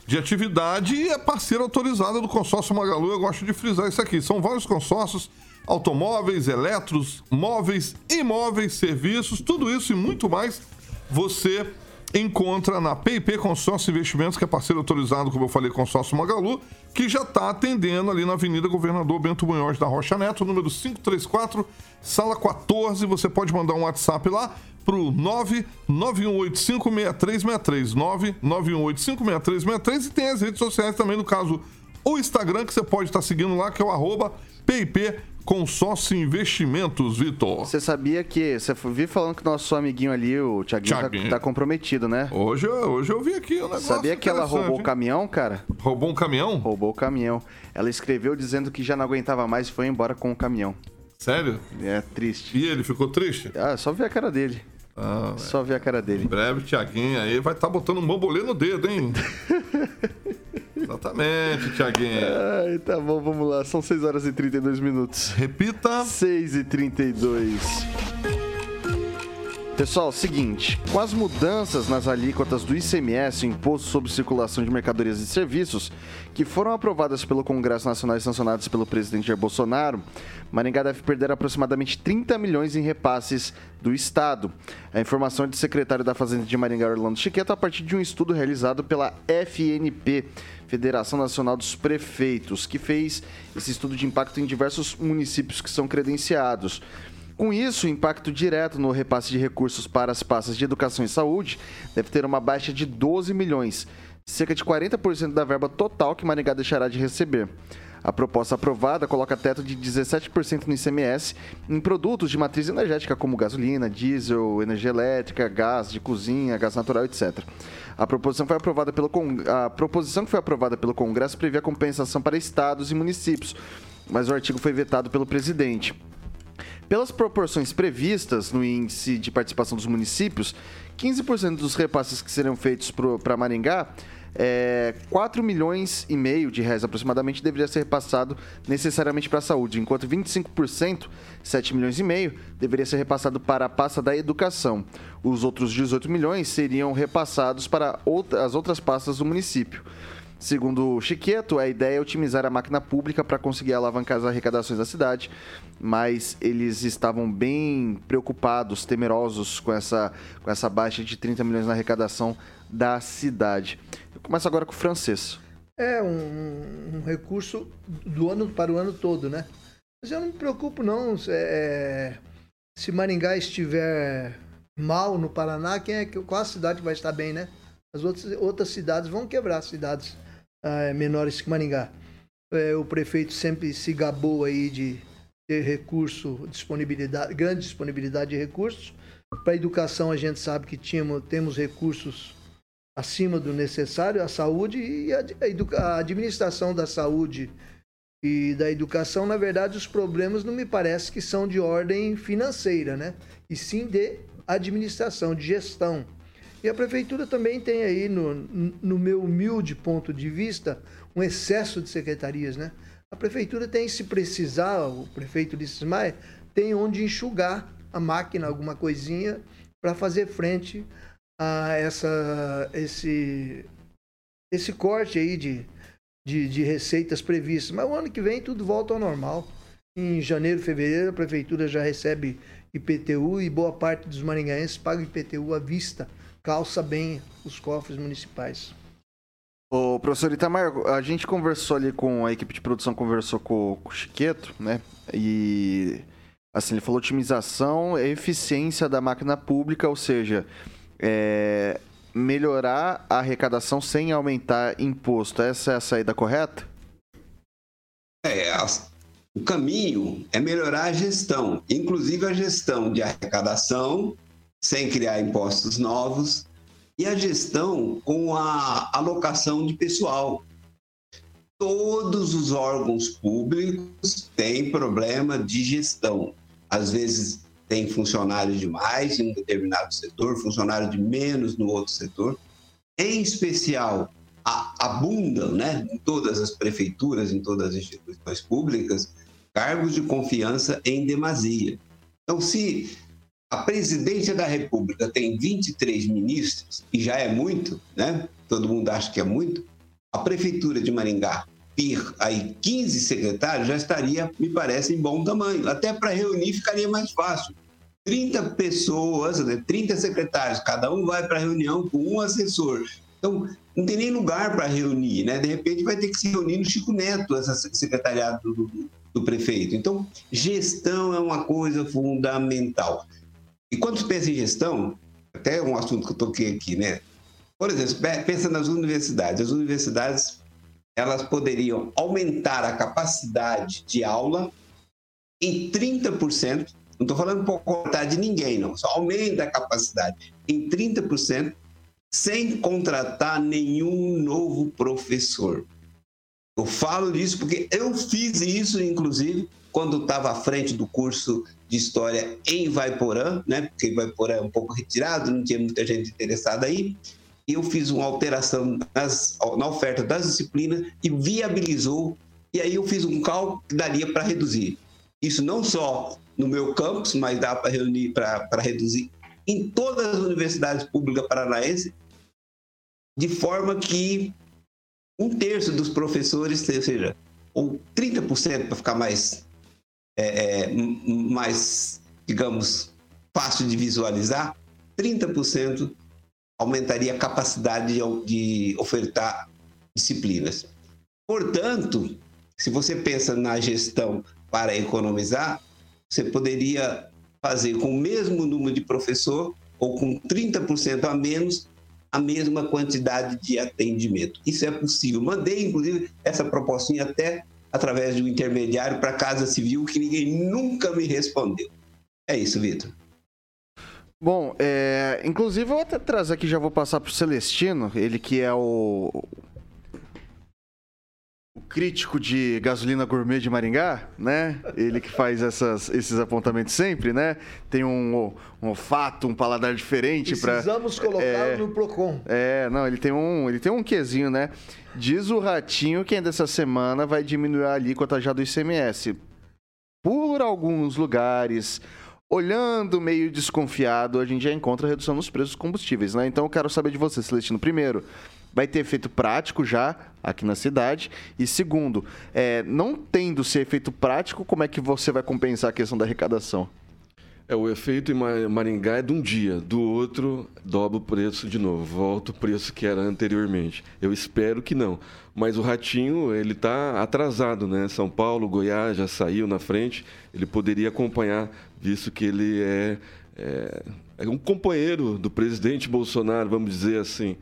De atividade e é parceira autorizada do consórcio Magalu. Eu gosto de frisar isso aqui. São vários consórcios automóveis, eletros, móveis, imóveis, serviços, tudo isso e muito mais você encontra na PIP Consórcio Investimentos, que é parceiro autorizado, como eu falei, Consórcio Magalu, que já está atendendo ali na Avenida Governador Bento Munhoz da Rocha Neto, número 534, sala 14. Você pode mandar um WhatsApp lá para o 991856363, 991856363 e tem as redes sociais também, no caso, o Instagram, que você pode estar tá seguindo lá, que é o arroba PIP Consórcio Investimentos, Vitor. Você sabia que. Você vi falando que nosso amiguinho ali, o Thiaguinho, tá, tá, comprometido, né? Hoje, hoje eu vi aqui o um negócio. Sabia que ela roubou o caminhão, cara? Roubou um caminhão? Roubou o caminhão. Ela escreveu dizendo que já não aguentava mais e foi embora com o caminhão. Sério? É triste. E ele ficou triste? Ah, só ver a cara dele. Ah, só ver a cara dele. Em breve, Thiaguinho aí vai estar tá botando um bambolê no dedo, hein? Exatamente, Tiaguinho. Ai, tá bom, vamos lá. São 6 horas e 32 minutos. Repita. 6 e 32. Pessoal, seguinte, com as mudanças nas alíquotas do ICMS, Imposto sobre Circulação de Mercadorias e Serviços, que foram aprovadas pelo Congresso Nacional e sancionadas pelo presidente Jair Bolsonaro, Maringá deve perder aproximadamente 30 milhões em repasses do Estado. A informação é do secretário da Fazenda de Maringá, Orlando Chiqueto, a partir de um estudo realizado pela FNP, Federação Nacional dos Prefeitos, que fez esse estudo de impacto em diversos municípios que são credenciados. Com isso, o impacto direto no repasse de recursos para as pastas de educação e saúde deve ter uma baixa de 12 milhões, cerca de 40% da verba total que Maringá deixará de receber. A proposta aprovada coloca teto de 17% no ICMS em produtos de matriz energética como gasolina, diesel, energia elétrica, gás de cozinha, gás natural, etc. A proposição foi aprovada pelo a proposição que foi aprovada pelo Congresso prevê a compensação para estados e municípios, mas o artigo foi vetado pelo presidente. Pelas proporções previstas no índice de participação dos municípios, 15% dos repasses que serão feitos para Maringá é, 4 milhões e meio de reais aproximadamente deveria ser repassado necessariamente para a saúde, enquanto 25%, 7 milhões e meio, deveria ser repassado para a pasta da educação. Os outros 18 milhões seriam repassados para outra, as outras pastas do município. Segundo Chiqueto, a ideia é otimizar a máquina pública para conseguir alavancar as arrecadações da cidade, mas eles estavam bem preocupados, temerosos com essa, com essa baixa de 30 milhões na arrecadação da cidade. Eu começo agora com o francês. É um, um recurso do ano para o ano todo, né? Mas eu não me preocupo não. É, se Maringá estiver mal no Paraná, quem é, qual a cidade vai estar bem, né? As outras, outras cidades vão quebrar cidades uh, menores que Maringá. É, o prefeito sempre se gabou aí de ter recurso, disponibilidade, grande disponibilidade de recursos. Para a educação a gente sabe que tínhamos, temos recursos acima do necessário, a saúde e a, a, administração da saúde e da educação, na verdade, os problemas não me parece que são de ordem financeira, né? E sim de administração, de gestão. E a prefeitura também tem aí, no, no meu humilde ponto de vista, um excesso de secretarias, né? A prefeitura tem, se precisar, o prefeito Ulisses Maia, tem onde enxugar a máquina, alguma coisinha, para fazer frente a essa, esse, esse corte aí de, de, de receitas previstas. Mas o ano que vem tudo volta ao normal. Em janeiro, fevereiro, a prefeitura já recebe IPTU e boa parte dos maringaenses paga IPTU à vista calça bem os cofres municipais. O professor Itamar, a gente conversou ali com a equipe de produção, conversou com, com o Chiqueto, né? E assim, ele falou otimização e eficiência da máquina pública, ou seja, é, melhorar a arrecadação sem aumentar imposto. Essa é a saída correta? É, o caminho é melhorar a gestão, inclusive a gestão de arrecadação sem criar impostos novos, e a gestão com a alocação de pessoal. Todos os órgãos públicos têm problema de gestão. Às vezes tem funcionário demais em um determinado setor, funcionário de menos no outro setor. Em especial, abundam né, em todas as prefeituras, em todas as instituições públicas, cargos de confiança em demasia. Então, se a presidência da República tem 23 ministros, e já é muito, né? Todo mundo acha que é muito. A prefeitura de Maringá ter aí 15 secretários já estaria, me parece, em bom tamanho. Até para reunir ficaria mais fácil. 30 pessoas, né, 30 secretários, cada um vai para a reunião com um assessor. Então, não tem nem lugar para reunir, né? De repente vai ter que se reunir no Chico Neto, essa secretariado do, do prefeito. Então, gestão é uma coisa fundamental. E quando se pensa em gestão, até um assunto que eu toquei aqui, né? Por exemplo, pensa nas universidades. As universidades elas poderiam aumentar a capacidade de aula em 30%. Não estou falando por cortar de ninguém, não. Só aumenta a capacidade em 30%, sem contratar nenhum novo professor. Eu falo disso porque eu fiz isso, inclusive, quando estava à frente do curso de História em Vaiporã, né? porque Vaiporã é um pouco retirado, não tinha muita gente interessada aí. E eu fiz uma alteração nas, na oferta das disciplinas e viabilizou. E aí eu fiz um cálculo que daria para reduzir. Isso não só no meu campus, mas dá para reunir para reduzir em todas as universidades públicas paranaenses, de forma que um terço dos professores, ou seja, ou 30% para ficar mais, é, é, mais, digamos, fácil de visualizar, 30% aumentaria a capacidade de, de ofertar disciplinas. Portanto, se você pensa na gestão para economizar, você poderia fazer com o mesmo número de professor ou com 30% a menos a mesma quantidade de atendimento. Isso é possível. Mandei, inclusive, essa propostinha até através de um intermediário para a Casa Civil, que ninguém nunca me respondeu. É isso, Vitor. Bom, é, inclusive eu vou até trazer aqui, já vou passar para o Celestino, ele que é o, o crítico de gasolina gourmet de Maringá, né? Ele que faz essas, esses apontamentos sempre, né? Tem um, um olfato, um paladar diferente para. Precisamos colocá-lo é, no Procon. É, não, ele tem um, ele tem um quesinho, né? Diz o ratinho que ainda essa semana vai diminuir a alíquota já do ICMS. Por alguns lugares, olhando meio desconfiado, a gente já encontra redução nos preços dos combustíveis, né? Então eu quero saber de você, Celestino. Primeiro, vai ter efeito prático já aqui na cidade. E segundo, é, não tendo esse efeito prático, como é que você vai compensar a questão da arrecadação? É, o efeito em Maringá é de um dia, do outro dobra o preço de novo, volta o preço que era anteriormente. Eu espero que não. Mas o Ratinho, ele está atrasado, né? São Paulo, Goiás já saiu na frente, ele poderia acompanhar, visto que ele é, é, é um companheiro do presidente Bolsonaro, vamos dizer assim.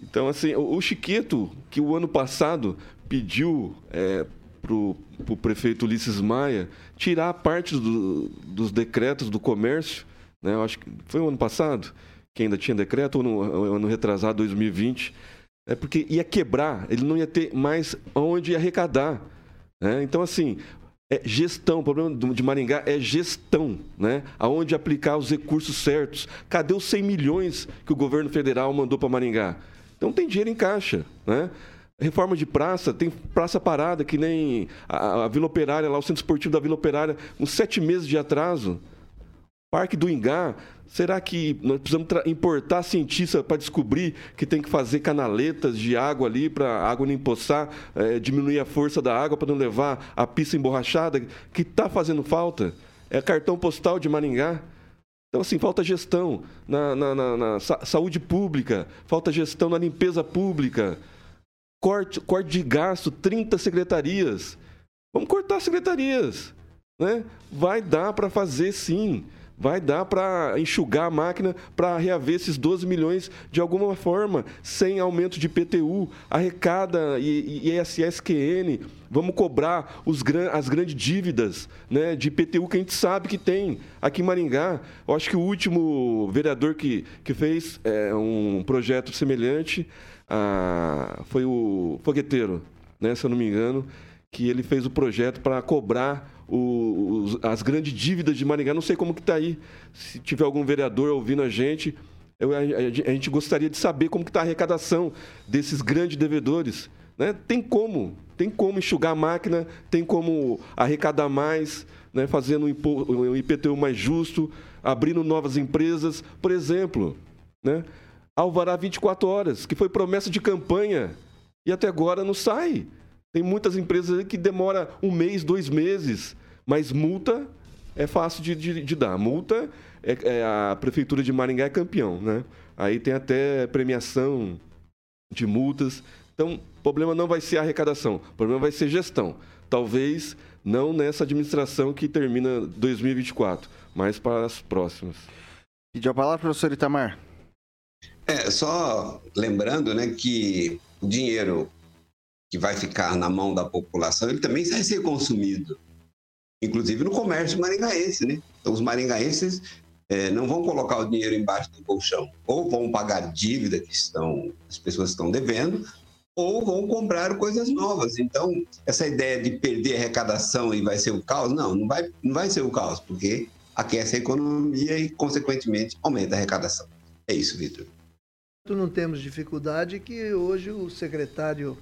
Então, assim, o, Chiqueto, que o ano passado pediu é, para o prefeito Ulisses Maia tirar parte do, dos decretos do comércio, né? Eu acho que foi o ano passado que ainda tinha decreto, ou no ano retrasado, 2020, é porque ia quebrar, ele não ia ter mais onde arrecadar. Né? Então, assim, é gestão. O problema de Maringá é gestão, né? Aonde aplicar os recursos certos. Cadê os 100 milhões que o governo federal mandou para Maringá? Então tem dinheiro em caixa, né? Reforma de praça, tem praça parada, que nem a, a Vila Operária, lá o Centro Esportivo da Vila Operária, uns sete meses de atraso. Parque do Ingá, será que nós precisamos importar cientistas para descobrir que tem que fazer canaletas de água ali para a água não empoçar, é, diminuir a força da água para não levar a pista emborrachada, que está fazendo falta? É cartão postal de Maringá. Então, assim, falta gestão na, na, na, na saúde pública, falta gestão na limpeza pública, corte, corte de gasto, 30 secretarias. Vamos cortar secretarias. Né? Vai dar para fazer sim vai dar para enxugar a máquina para reaver esses 12 milhões de alguma forma, sem aumento de PTU, arrecada e, e ISSQN, vamos cobrar os, as grandes dívidas né, de PTU que a gente sabe que tem aqui em Maringá. Eu acho que o último vereador que, que fez é, um projeto semelhante ah, foi o Fogueteiro, né, se eu não me engano, que ele fez o projeto para cobrar os, as grandes dívidas de Maringá. Não sei como que está aí. Se tiver algum vereador ouvindo a gente, eu, a, a, gente gostaria de saber como que está a arrecadação desses grandes devedores. Né? Tem como, tem como enxugar a máquina, tem como arrecadar mais, né? fazendo um IPTU mais justo, abrindo novas empresas. Por exemplo, né? Alvará 24 horas, que foi promessa de campanha e até agora não sai. Tem muitas empresas aí que demora um mês, dois meses, mas multa é fácil de, de, de dar. Multa, é, é, a Prefeitura de Maringá é campeão, né? Aí tem até premiação de multas. Então, o problema não vai ser a arrecadação, o problema vai ser gestão. Talvez não nessa administração que termina 2024, mas para as próximas. Pediu a palavra, professor Itamar. É, só lembrando né, que o dinheiro que vai ficar na mão da população, ele também vai ser consumido, inclusive no comércio maringaense, né? Então, os maringaenses é, não vão colocar o dinheiro embaixo do colchão, ou vão pagar dívida que estão, as pessoas estão devendo, ou vão comprar coisas novas. Então, essa ideia de perder arrecadação e vai ser o caos, não, não vai, não vai ser o caos, porque aquece a economia e, consequentemente, aumenta a arrecadação. É isso, Vitor. Não temos dificuldade que hoje o secretário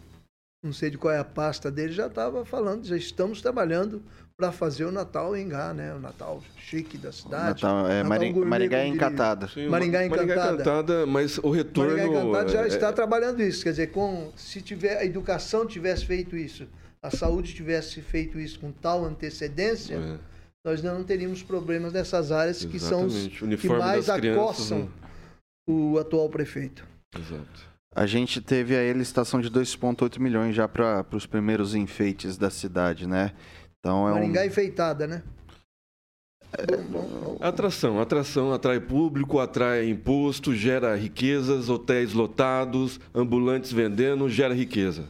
não sei de qual é a pasta dele, já estava falando, já estamos trabalhando para fazer o Natal em Gá, né? O Natal chique da cidade. Natal, é, Natal Maring, gourmet, Maringá como diria. Encantada. Sim, Maringá Encantada. Maringá Encantada, mas o retorno... Maringá Encantado já é- está trabalhando isso, quer dizer, com, se tiver, a educação tivesse feito isso, a saúde tivesse feito isso com tal antecedência, é, nós não teríamos problemas nessas áreas que são os exatamente. que Uniforme mais acossam né? o atual prefeito. Exato. A gente teve aí a licitação de 2,8 milhões já para os primeiros enfeites da cidade, né? Então é Maringá um... enfeitada, né? Bom, bom. Atração, atração atrai público, atrai imposto, gera riquezas, hotéis lotados, ambulantes vendendo, gera riqueza.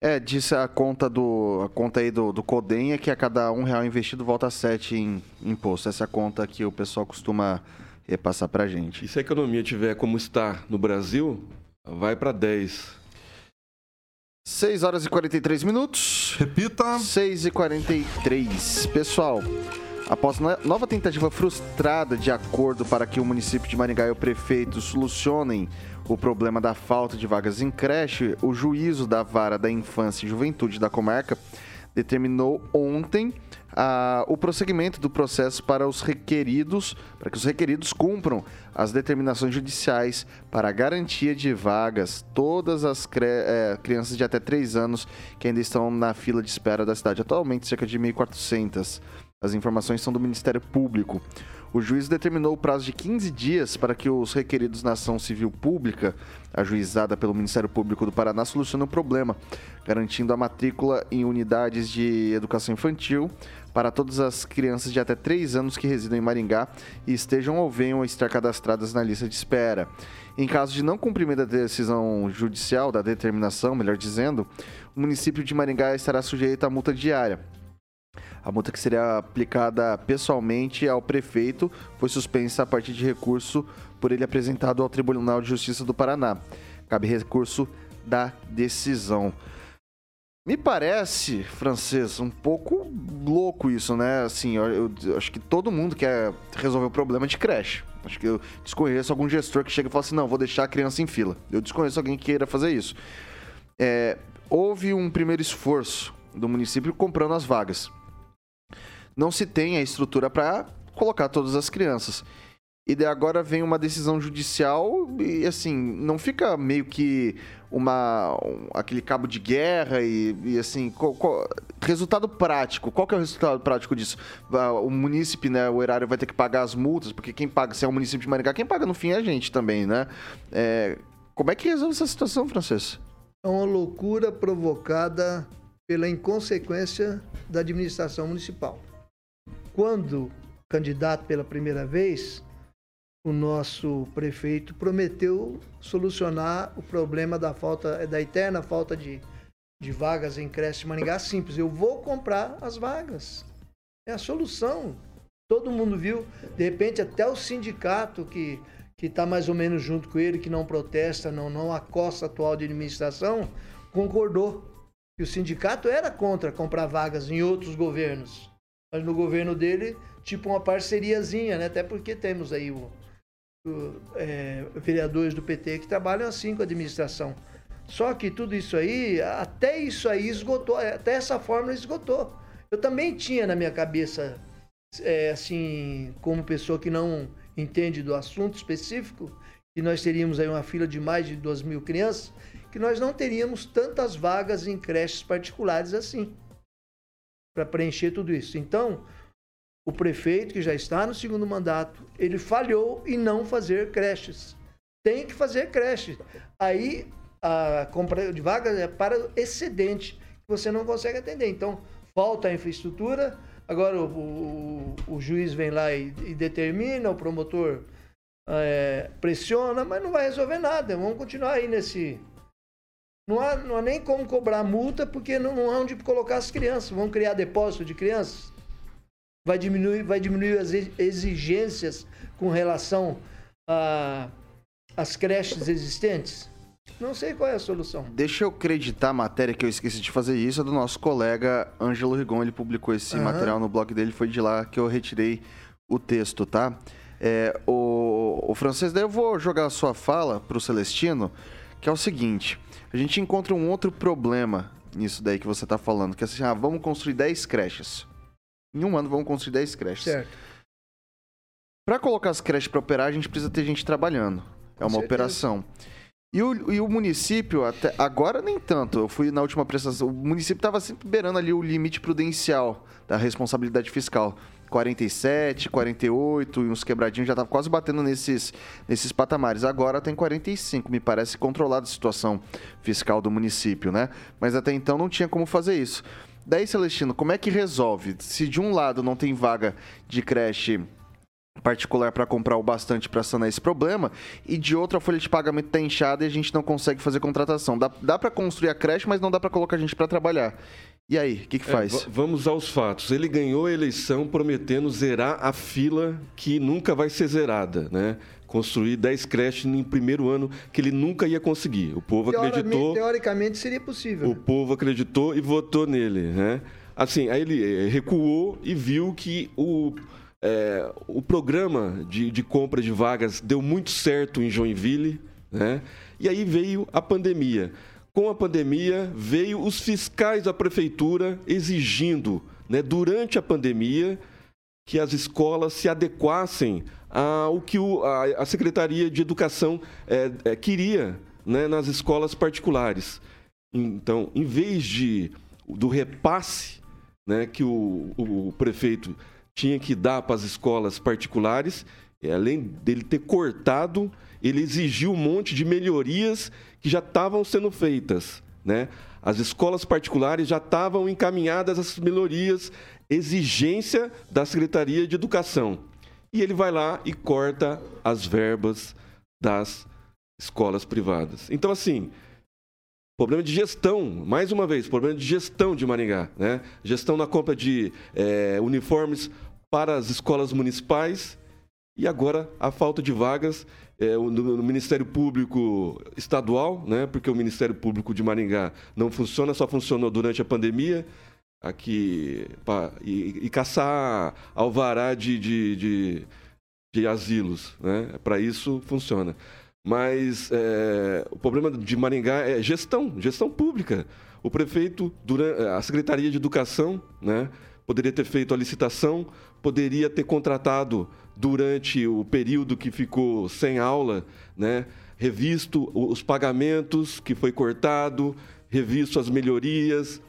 É, disse a conta do a conta aí do, do Codem é que a cada um real investido volta sete em imposto. Essa é a conta que o pessoal costuma repassar pra gente. E se a economia tiver como está no Brasil, vai para 10. 6 horas e 43 minutos. Repita. 6 e 43. Pessoal, após no- nova tentativa frustrada de acordo para que o município de Maringá e o prefeito solucionem o problema da falta de vagas em creche, o juízo da Vara da Infância e Juventude da comarca determinou ontem ah, o prosseguimento do processo para os requeridos, para que os requeridos cumpram as determinações judiciais para a garantia de vagas todas as cre- eh, crianças de até 3 anos que ainda estão na fila de espera da cidade, atualmente cerca de 1.400. As informações são do Ministério Público. O juiz determinou o prazo de 15 dias para que os requeridos na ação civil pública, ajuizada pelo Ministério Público do Paraná, solucionem o problema, garantindo a matrícula em unidades de educação infantil para todas as crianças de até 3 anos que residam em Maringá e estejam ou venham a estar cadastradas na lista de espera. Em caso de não cumprimento da decisão judicial, da determinação, melhor dizendo, o município de Maringá estará sujeito à multa diária. A multa que seria aplicada pessoalmente ao prefeito foi suspensa a partir de recurso por ele apresentado ao Tribunal de Justiça do Paraná. Cabe recurso da decisão. Me parece, francês, um pouco louco isso, né? Assim, eu, eu acho que todo mundo quer resolver o problema de creche. Acho que eu desconheço algum gestor que chega e fala assim: não, vou deixar a criança em fila. Eu desconheço alguém que queira fazer isso. É, houve um primeiro esforço do município comprando as vagas não se tem a estrutura para colocar todas as crianças. E agora vem uma decisão judicial e assim, não fica meio que uma um- aquele cabo de guerra e, e, assim, resultado prático. Qual que é o resultado prático disso? O munícipe, né, o erário vai ter que pagar as multas, porque quem paga, se é o município de Maringá, quem paga no fim é a gente também, né? É, como é que resolve essa situação, Francês? É uma loucura provocada pela inconsequência da administração municipal. Quando candidato pela primeira vez, o nosso prefeito prometeu solucionar o problema da falta, da eterna falta de, de vagas em creche em Maringá simples. Eu vou comprar as vagas. É a solução. Todo mundo viu, de repente até o sindicato que que está mais ou menos junto com ele, que não protesta, não não acosta a atual de administração, concordou que o sindicato era contra comprar vagas em outros governos, mas no governo dele tipo uma parceriazinha, né? Até porque temos aí o, o, é, vereadores do PT que trabalham assim com a administração. Só que tudo isso aí, até isso aí esgotou, até essa fórmula esgotou. Eu também tinha na minha cabeça, é, assim, como pessoa que não entende do assunto específico, que nós teríamos aí uma fila de mais de 2 mil crianças, que nós não teríamos tantas vagas em creches particulares assim para preencher tudo isso. Então, o prefeito que já está no segundo mandato, ele falhou em não fazer creches. Tem que fazer creche. Aí a compra de vagas é para excedente que você não consegue atender. Então, falta a infraestrutura. Agora o, o, o juiz vem lá e, e determina, o promotor é, pressiona, mas não vai resolver nada. Vamos continuar aí nesse, não há, não há nem como cobrar multa porque não, não há onde colocar as crianças. Vão criar depósito de crianças? Vai diminuir, vai diminuir as exigências com relação às creches existentes? Não sei qual é a solução. Deixa eu acreditar a matéria que eu esqueci de fazer isso, é do nosso colega Ângelo Rigon. Ele publicou esse uhum. material no blog dele, foi de lá que eu retirei o texto, tá? É, o, o francês, daí eu vou jogar a sua fala para o Celestino, que é o seguinte: a gente encontra um outro problema nisso daí que você está falando, que é assim, ah, vamos construir 10 creches. Em um ano vamos construir 10 creches. Certo. Para colocar as creches para operar, a gente precisa ter gente trabalhando. É uma operação. E o, e o, município, até agora nem tanto. Eu fui na última prestação. O município estava sempre beirando ali o limite prudencial da responsabilidade fiscal. 47, 48 e uns quebradinhos, já estava quase batendo nesses, nesses patamares. Agora tem 45, me parece controlada a situação fiscal do município, né? Mas até então não tinha como fazer isso. Daí, Celestino, como é que resolve? Se de um lado não tem vaga de creche particular para comprar o bastante para sanar esse problema e de outra a folha de pagamento está inchada e a gente não consegue fazer contratação. Dá, dá para construir a creche, mas não dá para colocar a gente para trabalhar. E aí, o que, que é, faz? É, vamos aos fatos. Ele ganhou a eleição prometendo zerar a fila que nunca vai ser zerada, né? Construir 10 creches no primeiro ano que ele nunca ia conseguir. O povo acreditou. Teoricamente seria possível. O povo acreditou e votou nele, né? Assim, aí ele eh, recuou e viu que o, é, o programa de, de compra de vagas deu muito certo em Joinville, né? E aí veio a pandemia com a pandemia, veio os fiscais da prefeitura exigindo, né, durante a pandemia, que as escolas se adequassem ao que o, a, a, Secretaria de Educação é, é, queria né, nas escolas particulares. Então, em vez de, do repasse né, que o, o, prefeito tinha que dar para as escolas particulares, além dele ter cortado, ele exigiu um monte de melhorias que já estavam sendo feitas. Né? As escolas particulares já estavam encaminhadas às melhorias, exigência da Secretaria de Educação. E ele vai lá e corta as verbas das escolas privadas. Então, assim, problema de gestão, mais uma vez, problema de gestão de Maringá. Né? Gestão na compra de é, uniformes para as escolas municipais e agora a falta de vagas é, no, no, Ministério Público Estadual, né, porque o Ministério Público de Maringá não funciona, só funcionou durante a pandemia, aqui pra, e, e caçar alvará de, de, de, de asilos. Né? Para isso funciona. Mas é, o problema de Maringá é gestão, gestão pública. O prefeito, durante, a Secretaria de Educação, né, poderia ter feito a licitação, poderia ter contratado durante o período que ficou sem aula, né, revisto os pagamentos que foi cortado, revisto as melhorias,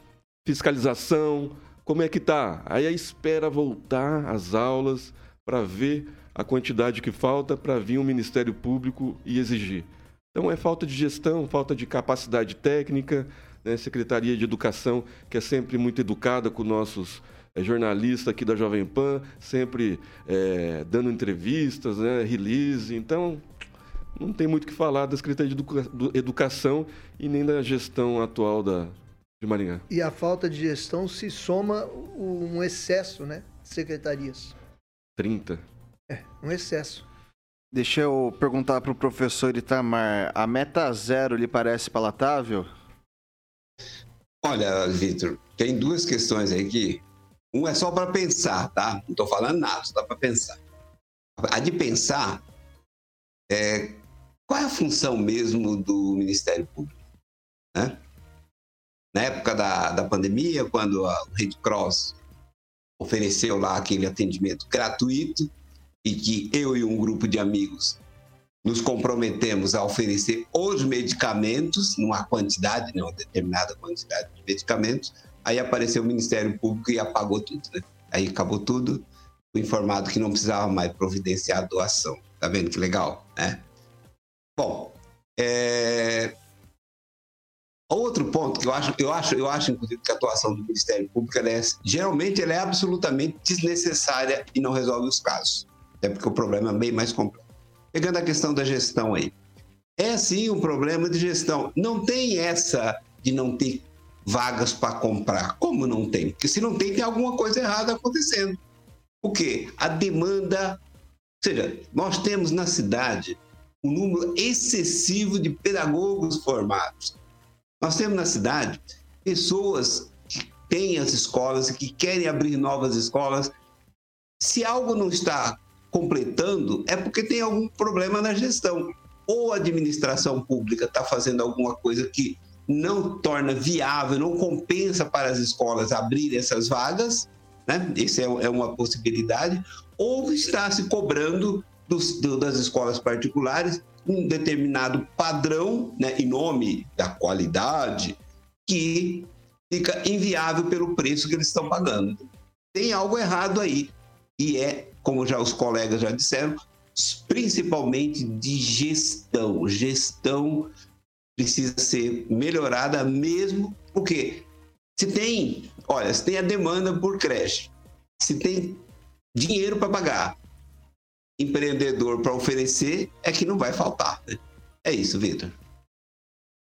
fiscalização, como é que tá? Aí a espera voltar às aulas para ver a quantidade que falta para vir o Ministério Público e exigir. Então é falta de gestão, falta de capacidade técnica, né? Secretaria de Educação, que é sempre muito educada com nossos é jornalista aqui da Jovem Pan, sempre é, dando entrevistas, né, release. Então, não tem muito o que falar da Secretaria de educa Educação e nem da gestão atual da, de Maringá. E a falta de gestão se soma um excesso né, de secretarias. 30. É, um excesso. Deixa eu perguntar para o professor Itamar, a meta zero lhe parece palatável? Olha, Vitor, tem duas questões aí que um é só para pensar, tá? Não estou falando nada, só para pensar. A de pensar é qual é a função mesmo do Ministério Público, né? Na época da, da pandemia, quando a Red Cross ofereceu lá aquele atendimento gratuito e que eu e um grupo de amigos nos comprometemos a oferecer os medicamentos, numa quantidade, não, determinada quantidade de medicamentos, aí apareceu o Ministério Público e apagou tudo, né? Aí acabou tudo, fui informado que não precisava mais providenciar a doação. Tá vendo que legal, né? Bom, é... Outro ponto que eu acho, eu acho, eu acho, inclusive, que a atuação do Ministério Público, é, geralmente, ela é absolutamente desnecessária e não resolve os casos. Até porque o problema é bem mais complexo. Pegando a questão da gestão aí. É sim um problema de gestão. Não tem essa de não ter vagas para comprar. Como não tem? Porque se não tem, tem alguma coisa errada acontecendo. O quê? A demanda. Ou seja, nós temos na cidade um número excessivo de pedagogos formados. Nós temos na cidade pessoas que têm as escolas que querem abrir novas escolas. Se algo não está completando, é porque tem algum problema na gestão. Ou a administração pública está fazendo alguma coisa que não torna viável, não compensa para as escolas abrir essas vagas, né? Isso é, é uma possibilidade, ou está se cobrando dos, do, das escolas particulares um determinado padrão, né, em nome da qualidade, que fica inviável pelo preço que eles estão pagando. Tem algo errado aí. E é, como já os colegas já disseram, principalmente de gestão. Gestão precisa ser melhorada mesmo, porque se tem, olha, se tem a demanda por creche, se tem dinheiro para pagar, empreendedor para oferecer, é que não vai faltar. Né? É isso, Vitor.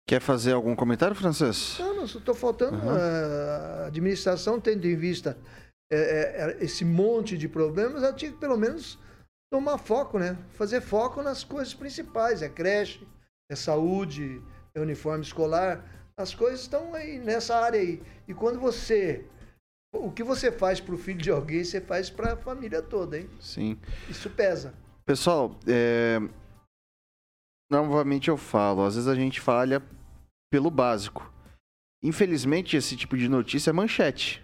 Quer fazer algum comentário, Francês? Não, não, estou faltando uhum. a administração tendo em vista é, é, esse monte de problemas, ela tinha que pelo menos tomar foco, né? Fazer foco nas coisas principais, é creche, é saúde, é uniforme escolar, as coisas estão aí nessa área aí. E quando você o que você faz para o filho de alguém, você faz para a família toda, hein? Sim. Isso pesa. Pessoal, é... novamente eu falo, às vezes a gente falha pelo básico. Infelizmente, esse tipo de notícia é manchete.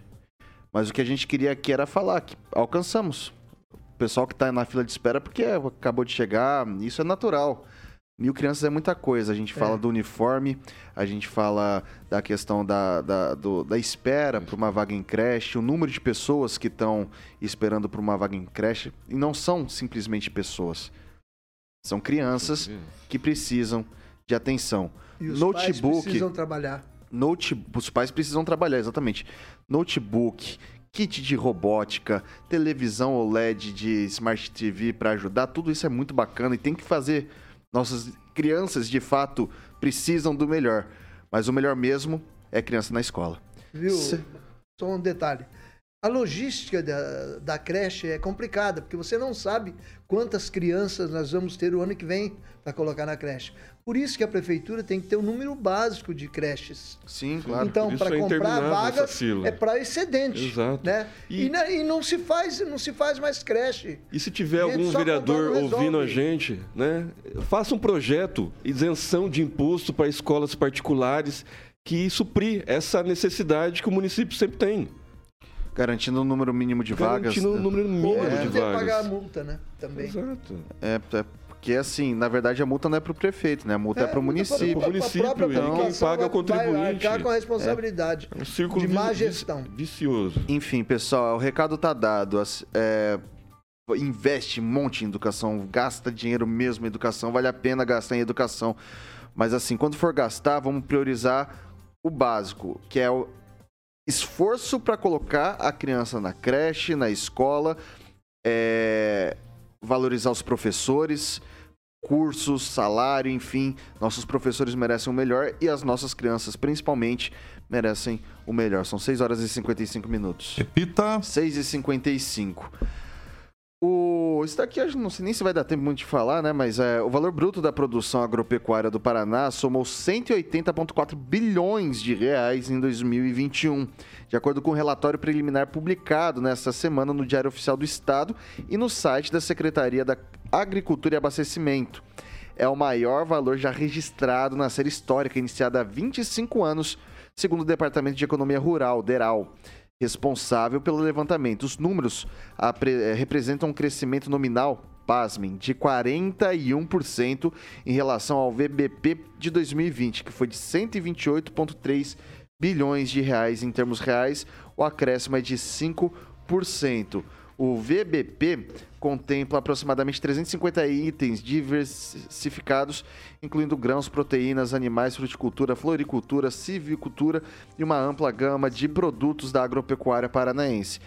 Mas o que a gente queria aqui era falar que alcançamos. O pessoal que está na fila de espera porque acabou de chegar, isso é natural. Mil crianças é muita coisa. A gente fala é. do uniforme, a gente fala da questão da, da, do, da espera para uma vaga em creche, o número de pessoas que estão esperando por uma vaga em creche. E não são simplesmente pessoas. São crianças que precisam de atenção. E os Notebook, pais precisam trabalhar. Note, os pais precisam trabalhar, exatamente. Notebook, kit de robótica, televisão OLED de Smart TV para ajudar, tudo isso é muito bacana e tem que fazer nossas crianças, de fato, precisam do melhor. Mas o melhor mesmo é criança na escola. Viu? Se... Só um detalhe. A logística da, da creche é complicada, porque você não sabe quantas crianças nós vamos ter o ano que vem para colocar na creche. Por isso que a prefeitura tem que ter um número básico de creches. Sim, claro. Então, para é comprar vagas é para excedente. Exato. Né? E... E, e, não se faz, não se faz mais creche. E se tiver algum vereador ouvindo a gente, né? Faça um projeto, isenção de imposto para escolas particulares que suprir essa necessidade que o município sempre tem. Garantindo o um número mínimo de vagas. Garantindo o um número mínimo é. de vagas. pagar a multa, né? Também. Exato. É, é porque assim, na verdade a multa não é para o prefeito, né? A multa é, é para o município. Para o município, então quem paga é o contribuinte. Vai com a responsabilidade é. um círculo de má gestão. Vicioso. Enfim, pessoal, o recado tá dado. É, investe um monte em educação, gasta dinheiro mesmo em educação, vale a pena gastar em educação. Mas assim, quando for gastar, vamos priorizar o básico, que é o esforço para colocar a criança na creche, na escola, é, valorizar os professores, cursos, salário, enfim, nossos professores merecem o melhor e as nossas crianças, principalmente, merecem o melhor. São 6 horas e 55 minutos. Repita. 6 e 55. O, isso daqui eu não sei nem se vai dar tempo muito de falar, né? Mas é, o valor bruto da produção agropecuária do Paraná somou 180,4 bilhões de reais em 2021, de acordo com o um relatório preliminar publicado nesta semana no Diário Oficial do Estado e no site da Secretaria da Agricultura e Abastecimento. É o maior valor já registrado na série histórica, iniciada há 25 anos, segundo o Departamento de Economia Rural, DERAL responsável pelo levantamento. Os números eh, representam um crescimento nominal pasmem, de 41% em relação ao VBP de 2020, que foi de 128,3 bilhões de reais em termos reais, o acréscimo é de 5%. O VBP contempla aproximadamente 350 itens diversificados, incluindo grãos, proteínas, animais, fruticultura, floricultura, civicultura e uma ampla gama de produtos da agropecuária paranaense.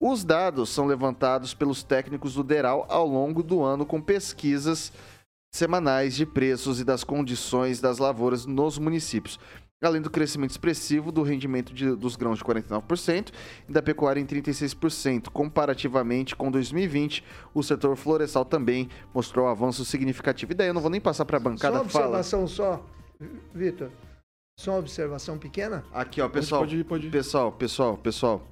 Os dados são levantados pelos técnicos do DERAL ao longo do ano com pesquisas semanais de preços e das condições das lavouras nos municípios além do crescimento expressivo do rendimento de, dos grãos de 49% e da pecuária em 36%. Comparativamente com 2020, o setor florestal também mostrou avanço significativo. E daí eu não vou nem passar para a bancada. Só uma observação só, Vitor. Só uma observação pequena. Aqui, ó, pessoal. Pode ir, pode ir. Pessoal, pessoal, pessoal.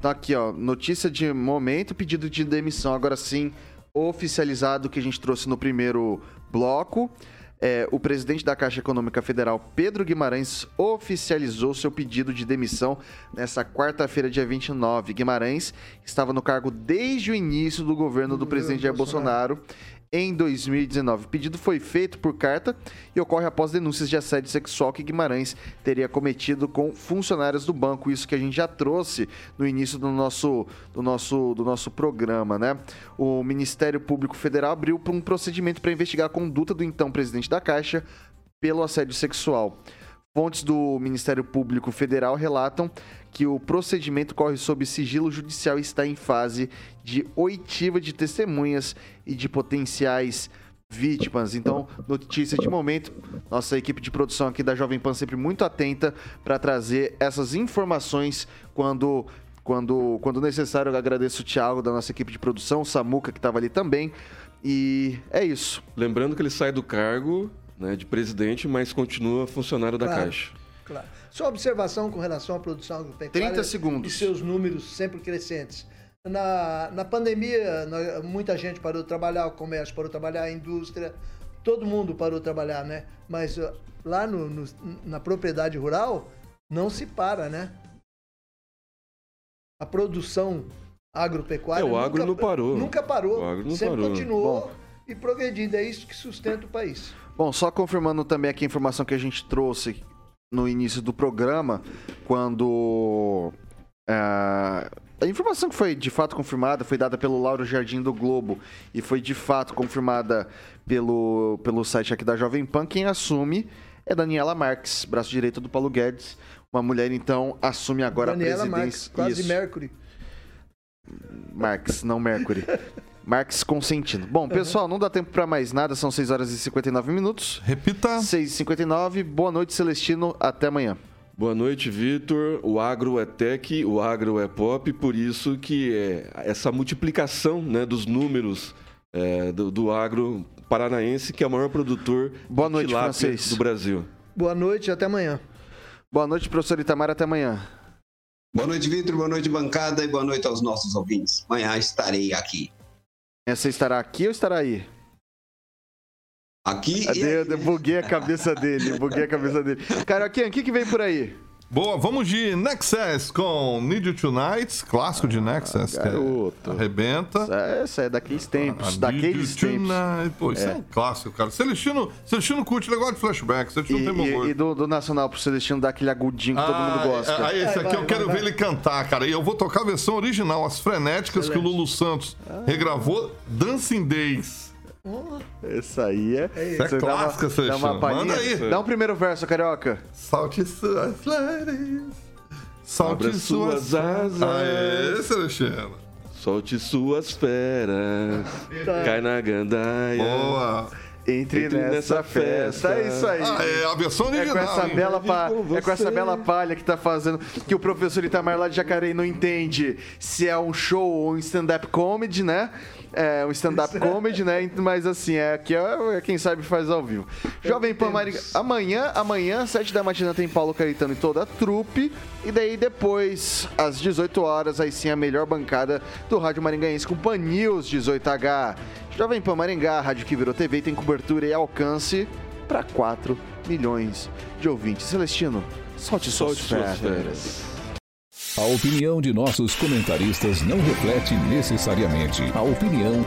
Tá aqui, ó. Notícia de momento, pedido de demissão. Agora sim, oficializado que a gente trouxe no primeiro bloco é, o presidente da Caixa Econômica Federal, Pedro Guimarães, oficializou seu pedido de demissão nessa quarta-feira, dia 29. Guimarães estava no cargo desde o início do governo do presidente Jair Bolsonaro em 2019. O pedido foi feito por carta e ocorre após denúncias de assédio sexual que Guimarães teria cometido com funcionários do banco. Isso que a gente já trouxe no início do nosso, do nosso, do nosso programa, né? O Ministério Público Federal abriu um procedimento para investigar a conduta do então presidente da Caixa pelo assédio sexual. Fontes do Ministério Público Federal relatam que o procedimento corre sob sigilo judicial e está em fase de oitiva de testemunhas e de potenciais vítimas. Então, notícia de momento, nossa equipe de produção aqui da Jovem Pan sempre muito atenta para trazer essas informações quando quando, quando necessário. Eu agradeço o Thiago da nossa equipe de produção, o Samuca que estava ali também. E é isso. Lembrando que ele sai do cargo né, de presidente, mas continua funcionário da Claro. Caixa. Claro. Sua observação com relação à produção agropecuária 30 segundos. e seus números sempre crescentes. Na, na pandemia, na- muita gente parou de trabalhar, o comércio parou de trabalhar, a indústria, todo mundo parou de trabalhar, né? Mas ó, lá no- no- na propriedade rural, não se para, né? A produção agropecuária. É, o agro nunca, não parou. Nunca parou. O agro não sempre parou. continuou Bom. e progredindo. É isso que sustenta o país. Bom, só confirmando também aqui a informação que a gente trouxe no início do programa, quando ah, a informação que foi de fato confirmada foi dada pelo Lauro Jardim do Globo e foi de fato confirmada pelo, pelo site aqui da Jovem Pan. Quem assume é Daniela Marques, braço direito do Paulo Guedes. Uma mulher, então, assume agora Daniela a Marques, presidência. quase Isso. Mercury. Marx, não Mercury. Marx consentindo. Bom, pessoal, não dá tempo pra mais nada, são 6 horas e 59 minutos. Repita. 6 e 59 boa noite, Celestino, até amanhã. Boa noite, Vitor. O agro é tech, o agro é pop, por isso que é essa multiplicação né, dos números é, do, do agro paranaense, que é o maior produtor Boa de noite, tilápia francês. do Brasil. Boa noite, até amanhã. Boa noite, professor Itamar, até amanhã. Boa noite, Vitor. Boa noite, bancada. E boa noite aos nossos ouvintes. Amanhã estarei aqui. Você estará aqui ou estará aí? Aqui e Cadê? aí. Eu buguei a cabeça dele, buguei a cabeça dele. Caroquinha, o que, que vem por aí? Boa, vamos de Nexus com Need You Tonight, clássico de Nexus. é- garoto. arrebenta. Essa é daqueles tempos, A daqueles tempos. Tonight. Pô, isso é. um clássico, cara. Celestino, Celestino curte negócio de flashback, E, Celestino tem bom e- gosto. e do, do Nacional pro Celestino dar aquele agudinho que todo mundo gosta. Ah, esse Vai, aqui vai, eu quero vai, ver vai. ele cantar, cara. E eu vou tocar a versão original, as frenéticas que o Lulu Santos regravou, Dancing Days. Essa aí é. Isso é dá uma- clássica, Dá uma palhinha. Manda aí. Dá um primeiro verso, Carioca. Salte suas. Salte Abra suas suas asas. Aê, Celestino. Solte suas feras, cai na gandaia. Boa. Entre, Entre nessa, nessa festa. festa. É isso aí. Ah, é a versão É com, original. essa hein? bela pa- com é com essa bela palha que tá fazendo que o professor Itamar lá de Jacareí não entende se é um show ou um stand-up comedy, né? É um stand-up comedy, né? Mas assim, é aqui é, é quem sabe faz ao vivo. Jovem Pan Maringá. Amanhã, amanhã, 7 da matina, tem Paulo Caetano e toda a trupe. E daí depois, às 18 horas, aí sim a melhor bancada do Rádio Maringaense com Pan News 18H. Jovem Pan Maringá, rádio que virou TV, tem cobertura e alcance para 4 milhões de ouvintes. Celestino, solte suas Solte suas feras. A opinião de nossos comentaristas não reflete necessariamente a opinião